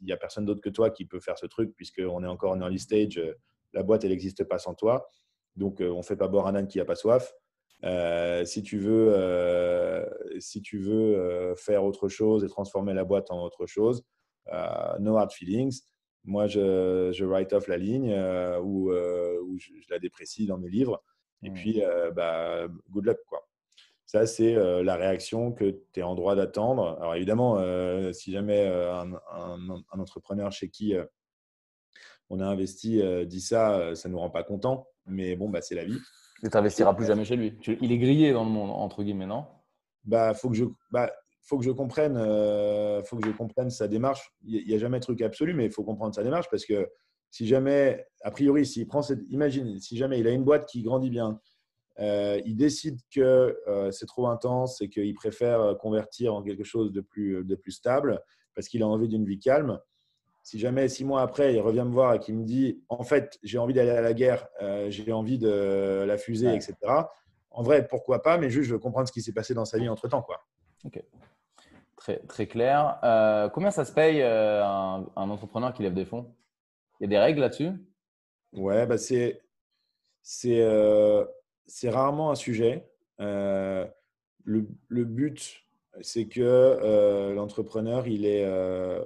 il n'y a personne d'autre que toi qui peut faire ce truc puisqu'on est encore en early stage, la boîte elle n'existe pas sans toi. Donc on fait pas boire un âne qui a pas soif. Si tu veux, si tu veux euh, faire autre chose et transformer la boîte en autre chose, no hard feelings. Moi, je, je write off la ligne ou, je, la déprécie dans mes livres. Et puis, bah, good luck. Quoi. Ça, c'est la réaction que tu es en droit d'attendre. Alors, évidemment, si jamais un, un, entrepreneur chez qui on a investi dit ça, ça ne nous rend pas content. Mais bon, bah, c'est la vie. Tu n'investiras plus jamais chez lui. Il est grillé dans le monde, entre guillemets, non? Bah, faut que je, bah, faut que je comprenne, euh, faut que je comprenne sa démarche. Il n'y a jamais de truc absolu, mais il faut comprendre sa démarche parce que si jamais, a priori, s'il prend cette, imagine, si jamais il a une boîte qui grandit bien, euh, il décide que euh, c'est trop intense et qu'il préfère convertir en quelque chose de plus, de plus stable parce qu'il a envie d'une vie calme si jamais six mois après, il revient me voir et qu'il me dit En fait, j'ai envie d'aller à la guerre, euh, j'ai envie de la fusée, etc. En vrai, pourquoi pas, mais juste je veux comprendre ce qui s'est passé dans sa vie entre temps. Quoi. Ok. Très, très clair. Euh, combien ça se paye euh, un, entrepreneur qui lève des fonds? Il y a des règles là-dessus? Ouais, bah c'est, c'est, c'est rarement un sujet. le, le but, c'est que euh, l'entrepreneur, il est, euh,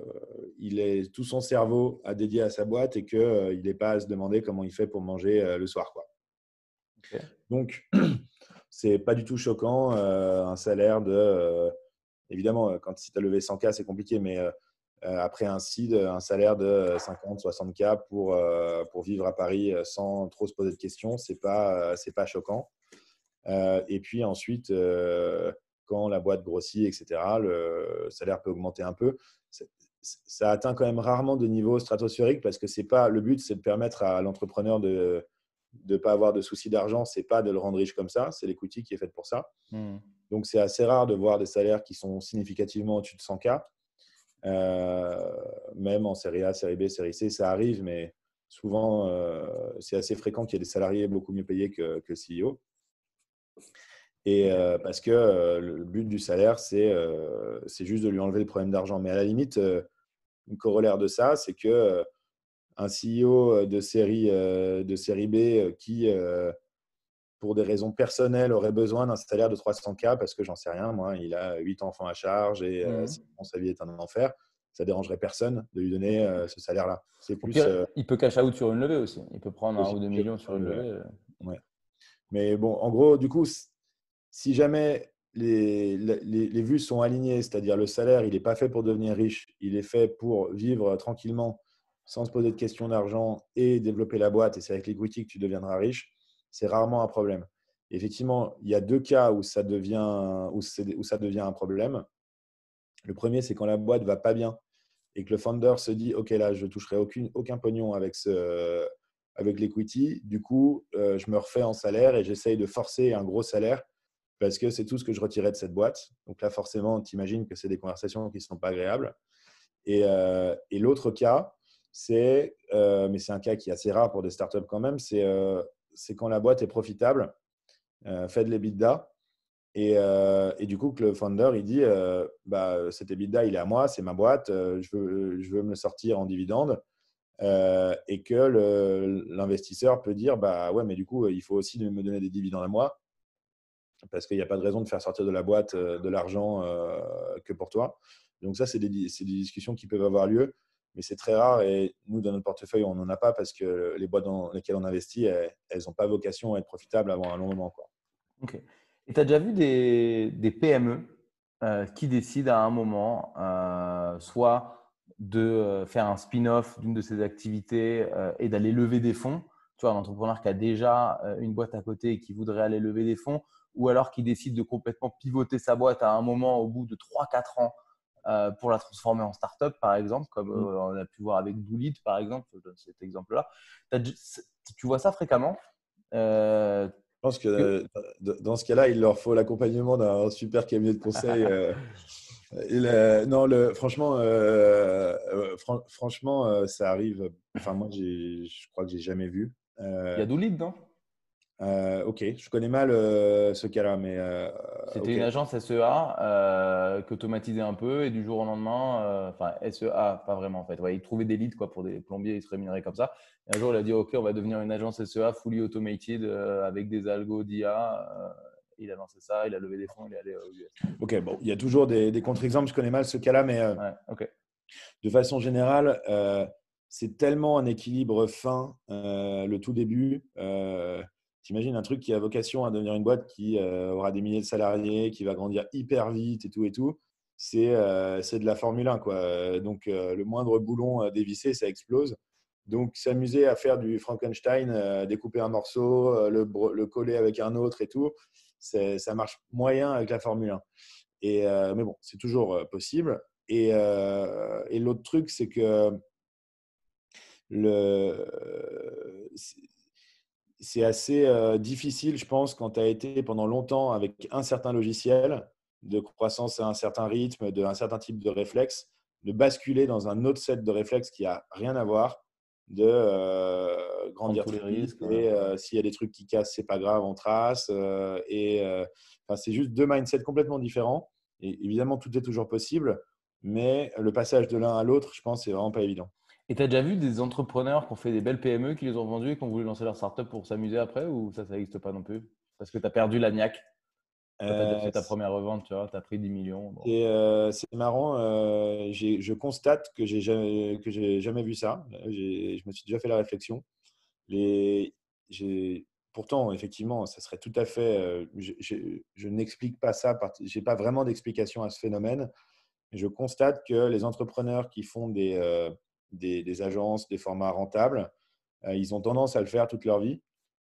il est tout son cerveau à dédier à sa boîte et qu'il euh, n'est pas à se demander comment il fait pour manger le soir. Quoi. Donc, c'est pas du tout choquant. un salaire de. évidemment, quand si tu as levé 100K, c'est compliqué, mais après un seed, un salaire de 50, 60K pour, pour vivre à Paris sans trop se poser de questions, ce n'est pas, pas choquant. et puis ensuite quand la boîte grossit, etc., le salaire peut augmenter un peu. Ça atteint quand même rarement de niveau stratosphérique parce que c'est pas le but, c'est de permettre à l'entrepreneur de ne pas avoir de soucis d'argent. C'est pas de le rendre riche comme ça. C'est l'equity qui est faite pour ça. Mmh. Donc c'est assez rare de voir des salaires qui sont significativement au-dessus de 100K. Euh, même en série A, série B, série C, ça arrive, mais souvent euh, c'est assez fréquent qu'il y ait des salariés beaucoup mieux payés que, que le CEO. Et euh, parce que le but du salaire, c'est juste de lui enlever le problème d'argent. Mais à la limite, une corollaire de ça, c'est que un CEO de série, de série B qui, pour des raisons personnelles, aurait besoin d'un salaire de 300K parce que j'en sais rien, moi, il a 8 enfants à charge et mmh. sa vie est un enfer, ça dérangerait personne de lui donner ce salaire-là. C'est plus. il peut cash out sur une levée aussi. Il peut prendre un ou deux millions sur une levée. Ouais. Mais bon, en gros, du coup, si jamais les, les, vues sont alignées, c'est-à-dire le salaire, il n'est pas fait pour devenir riche, il est fait pour vivre tranquillement sans se poser de questions d'argent et développer la boîte, et c'est avec l'equity que tu deviendras riche, c'est rarement un problème. Effectivement, il y a deux cas où ça devient, où, ça devient un problème. Le premier, c'est quand la boîte va pas bien et que le founder se dit Ok, là, je ne toucherai aucune, aucun pognon avec, avec l'equity. Du coup, euh, je me refais en salaire et j'essaye de forcer un gros salaire parce que c'est tout ce que je retirais de cette boîte. Donc là, forcément, tu imagines que c'est des conversations qui ne sont pas agréables. Et, euh, et l'autre cas, c'est, euh, mais c'est un cas qui est assez rare pour des startups quand même, c'est euh, quand la boîte est profitable, fait de l'EBITDA, et, et, du coup que le founder, il dit, bah, cet EBITDA, il est à moi, c'est ma boîte, je, veux, je veux me le sortir en dividende. et que l'investisseur peut dire, bah ouais, mais du coup, il faut aussi me donner des dividendes à moi parce qu'il n'y a pas de raison de faire sortir de la boîte de l'argent que pour toi. Donc ça, c'est des, des, discussions qui peuvent avoir lieu. Mais c'est très rare. Et nous, dans notre portefeuille, on n'en a pas parce que les boîtes dans lesquelles on investit, elles n'ont pas vocation à être profitables avant un long moment. Quoi. Ok. Et tu as déjà vu des, PME euh, qui décident à un moment euh, soit de euh, faire un spin-off d'une de ses activités et d'aller lever des fonds? Tu vois, un entrepreneur qui a déjà une boîte à côté et qui voudrait aller lever des fonds, ou alors qui décide de complètement pivoter sa boîte à un moment au bout de 3-4 ans euh, pour la transformer en startup, par exemple, comme mm. euh, on a pu voir avec Doolittle, par exemple, je donne cet exemple-là. Tu vois ça fréquemment euh, Je pense que dans ce cas-là, il leur faut l'accompagnement d'un super cabinet de conseil. [LAUGHS] non, le, franchement, franchement, ça arrive. Enfin, moi, je crois que j'ai jamais vu. Il y a Doolittle, non? Euh, ok, je connais mal euh, ce cas-là, mais. Euh, C'était une agence SEA qui automatisait un peu et du jour au lendemain, enfin SEA, pas vraiment en fait. Ouais, il trouvait des leads quoi, pour des plombiers, ils se rémunéraient comme ça. Et un jour, il a dit Ok, on va devenir une agence SEA fully automated avec des algos d'IA. il a lancé ça, il a levé des fonds, il est allé aux US. Ok, bon, il y a toujours des, contre-exemples, je connais mal ce cas-là, mais ouais, de façon générale, c'est tellement un équilibre fin le tout début. T'imagines un truc qui a vocation à devenir une boîte qui euh, aura des milliers de salariés, qui va grandir hyper vite et tout et tout. C'est euh, de la Formule 1. Quoi. Donc, euh, le moindre boulon dévissé, ça explose. Donc, s'amuser à faire du Frankenstein, découper un morceau, le, le, coller avec un autre et tout, ça marche moyen avec la Formule 1. Et, mais bon, c'est toujours possible. Et, et l'autre truc, c'est que le, c'est assez euh, difficile, je pense, quand tu as été pendant longtemps avec un certain logiciel de croissance à un certain rythme, d'un certain type de réflexe, de basculer dans un autre set de réflexes qui a rien à voir, de euh, grandir tous les risques. Et euh, s'il y a des trucs qui cassent, c'est pas grave, on trace. et c'est juste deux mindsets complètement différents. Et évidemment, tout est toujours possible, mais le passage de l'un à l'autre, je pense, c'est vraiment pas évident. Et tu as déjà vu des entrepreneurs qui ont fait des belles PME, qui les ont vendues et qui ont voulu lancer leur startup pour s'amuser après ou ça, ça n'existe pas non plus? Parce que tu as perdu la niaque tu as fait ta euh, première revente, tu vois, tu as pris 10 millions. Euh, c'est marrant, euh, je constate que j'ai jamais, que jamais vu ça. Je me suis déjà fait la réflexion. Les, pourtant, effectivement, ça serait tout à fait. je, n'explique pas ça, je n'ai pas vraiment d'explication à ce phénomène. Je constate que les entrepreneurs qui font des, des, agences, des formats rentables, euh, ils ont tendance à le faire toute leur vie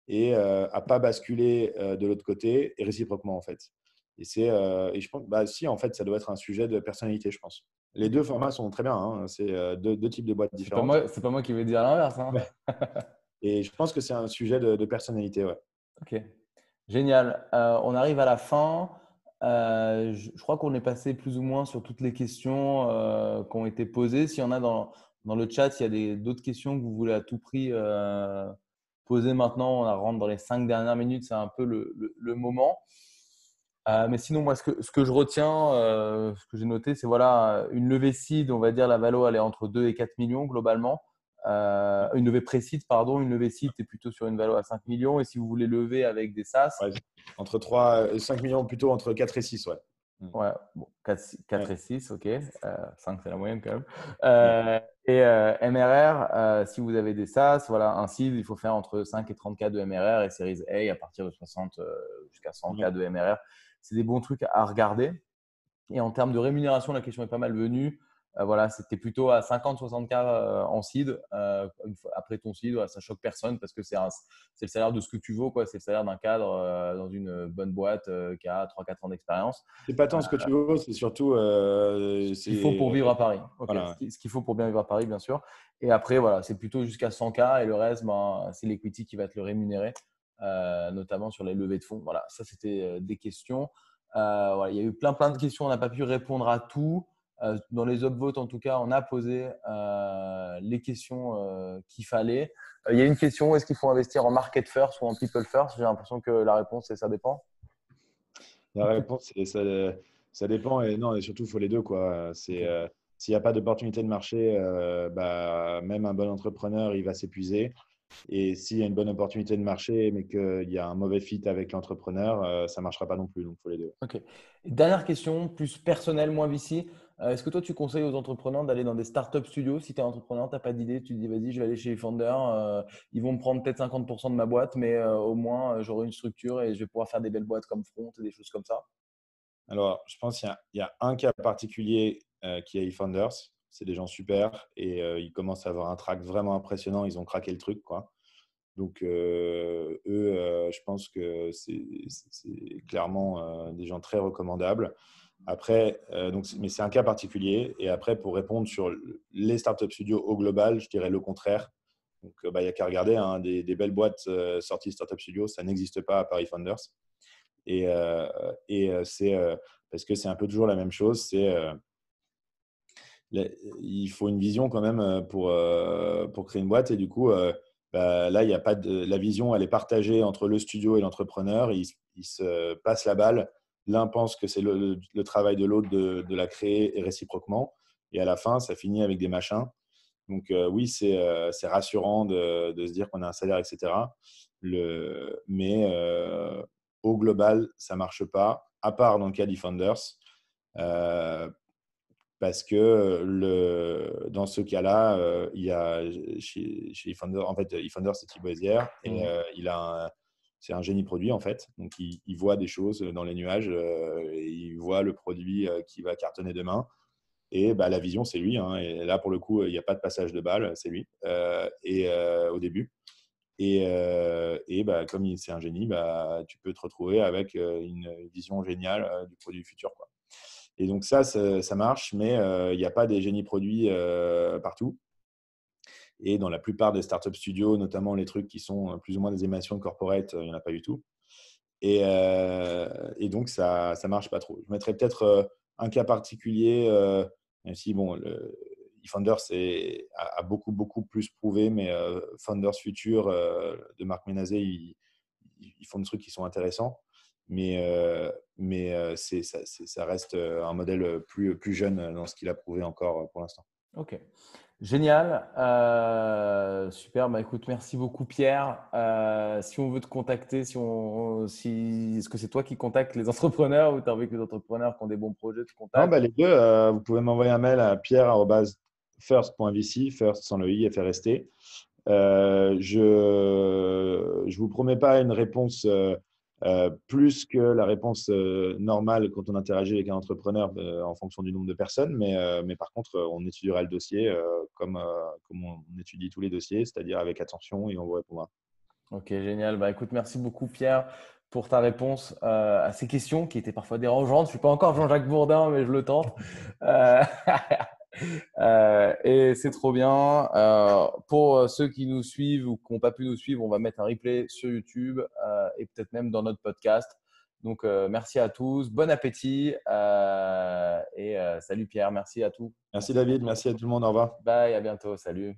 et euh, à pas basculer euh, de l'autre côté et réciproquement en fait. Et c'est et je pense bah si en fait ça doit être un sujet de personnalité je pense. Les deux formats sont très bien, hein. c'est deux, deux, types de boîtes différentes. C'est pas, moi qui vais dire l'inverse. Hein. [LAUGHS] et je pense que c'est un sujet de, personnalité. Ouais. Ok, génial. on arrive à la fin. je, crois qu'on est passé plus ou moins sur toutes les questions qui ont été posées. S'il y en a dans, dans le chat, s'il y a d'autres questions que vous voulez à tout prix euh, poser maintenant, on rentre dans les cinq dernières minutes, c'est un peu le, moment. Euh, mais sinon, moi, ce que, je retiens, euh, ce que j'ai noté, c'est voilà, une levée seed, on va dire la valo, elle est entre 2 et 4 millions globalement. une levée précise, pardon, une levée seed, c'est plutôt sur une valeur à 5 millions. Et si vous voulez lever avec des SaaS Entre 3 5 millions, plutôt entre 4 et 6, ouais. Mm. Ouais, bon, 4, et 6, ok. 5, euh, c'est la moyenne quand même. Euh, et euh, MRR, si vous avez des SaaS, voilà, un seed, il faut faire entre 5 et 30 k de MRR et Series A à partir de 60 jusqu'à 100 k de MRR. C'est des bons trucs à regarder. Et en termes de rémunération, la question est pas mal venue. Euh, voilà, c'était plutôt à 50-60 k euh, en seed. Euh, après ton seed, ça choque personne parce que c'est le salaire de ce que tu vaux, quoi. C'est le salaire d'un cadre dans une bonne boîte qui a 3-4 ans d'expérience. C'est pas tant ce que tu vaux, c'est surtout ce qu'il faut pour vivre à Paris. Ce qu'il faut pour bien vivre à Paris, bien sûr. Et après, voilà, c'est plutôt jusqu'à 100 k et le reste, ben, c'est l'equity qui va te le rémunérer, notamment sur les levées de fonds. Voilà, ça c'était des questions. Voilà, il y a eu plein plein de questions, on n'a pas pu répondre à tout. Euh, dans les upvotes, en tout cas, on a posé euh, les questions euh, qu'il fallait. Il y a une question est-ce qu'il faut investir en market first ou en people first? J'ai l'impression que la réponse c'est ça dépend. La réponse c'est ça, ça, dépend et non et surtout il faut les deux quoi. C'est s'il n'y a pas d'opportunité de marché, bah, même un bon entrepreneur il va s'épuiser. Et s'il y a une bonne opportunité de marché, mais qu'il y a un mauvais fit avec l'entrepreneur, ça ne marchera pas non plus. Donc, il faut les deux. Ok. Dernière question, plus personnelle, moins VC. Est-ce que toi, tu conseilles aux entrepreneurs d'aller dans des startup studios? Si tu es entrepreneur, tu n'as pas d'idée, tu te dis, vas-y, je vais aller chez Founder. ils vont me prendre peut-être 50% de ma boîte, mais au moins, j'aurai une structure et je vais pouvoir faire des belles boîtes comme Front et des choses comme ça. Alors, je pense qu'il y, a un cas particulier qui est eFounders. C'est des gens super et ils commencent à avoir un track vraiment impressionnant. Ils ont craqué le truc, quoi. Donc, eux, je pense que c'est clairement des gens très recommandables. Après, donc, mais c'est un cas particulier. Et après, pour répondre sur les startup studios au global, je dirais le contraire. Donc, bah, il n'y a qu'à regarder hein, des, belles boîtes sorties de startup studios. Ça n'existe pas à Paris Founders. Et, et c'est parce que c'est un peu toujours la même chose. C'est il faut une vision quand même pour, pour créer une boîte. Et du coup, bah, là, il a pas la vision, elle est partagée entre le studio et l'entrepreneur. Ils, se passent la balle. L'un pense que c'est le, travail de l'autre de, la créer et réciproquement. Et à la fin, ça finit avec des machins. Donc euh, oui, euh, c'est rassurant de, se dire qu'on a un salaire, etc. Le, mais euh, au global, ça ne marche pas, à part dans le cas d'eFounders parce que le, dans ce cas-là, euh, il y a chez, chez en fait, eFounder, c'est Thibaut et mmh. euh, il a c'est un génie produit en fait. Donc il, voit des choses dans les nuages, euh, il voit le produit qui va cartonner demain. Et bah, la vision, c'est lui. Hein. et là, pour le coup, il n'y a pas de passage de balle, c'est lui. et au début. Et, et bah, comme c'est un génie, bah, tu peux te retrouver avec une vision géniale du produit futur. Et donc ça, ça, marche, mais il n'y a pas des génies produits partout. Et dans la plupart des startup studios, notamment les trucs qui sont plus ou moins des émissions corporate, il n'y en a pas du tout. Et, et donc, ça ne marche pas trop. Je mettrais peut-être un cas particulier, même si bon, le, a, beaucoup, beaucoup plus prouvé, mais Founders Future de Marc Ménazé, ils, font des trucs qui sont intéressants mais, euh, mais euh, ça, ça, reste euh, un modèle plus, plus jeune dans ce qu'il a prouvé encore pour l'instant. Ok. Génial. super. Bah, merci beaucoup, Pierre. si on veut te contacter, si est-ce que c'est toi qui contactes les [LAUGHS] entrepreneurs ou tu as que les entrepreneurs qui ont des bons projets te contactent Non, bah, Les deux. vous pouvez m'envoyer un mail à pierre.first.vc, first sans le i, FRST. Euh, je ne vous promets pas une réponse euh, plus que la réponse euh, normale quand on interagit avec un entrepreneur euh, en fonction du nombre de personnes. Mais, mais par contre, on étudiera le dossier comme, comme on étudie tous les dossiers, c'est-à-dire avec attention et on vous répondra. Ok, génial. Bah, écoute, merci beaucoup Pierre pour ta réponse à ces questions qui étaient parfois dérangeantes. Je ne suis pas encore Jean-Jacques Bourdin, mais je le tente. [LAUGHS] Euh, et c'est trop bien. Euh, pour ceux qui nous suivent ou qui n'ont pas pu nous suivre, on va mettre un replay sur YouTube euh, et peut-être même dans notre podcast. Donc, merci à tous. Bon appétit. et salut Pierre. Merci à tous. Merci David. Merci à tout le monde. Au revoir. Bye. À bientôt. Salut.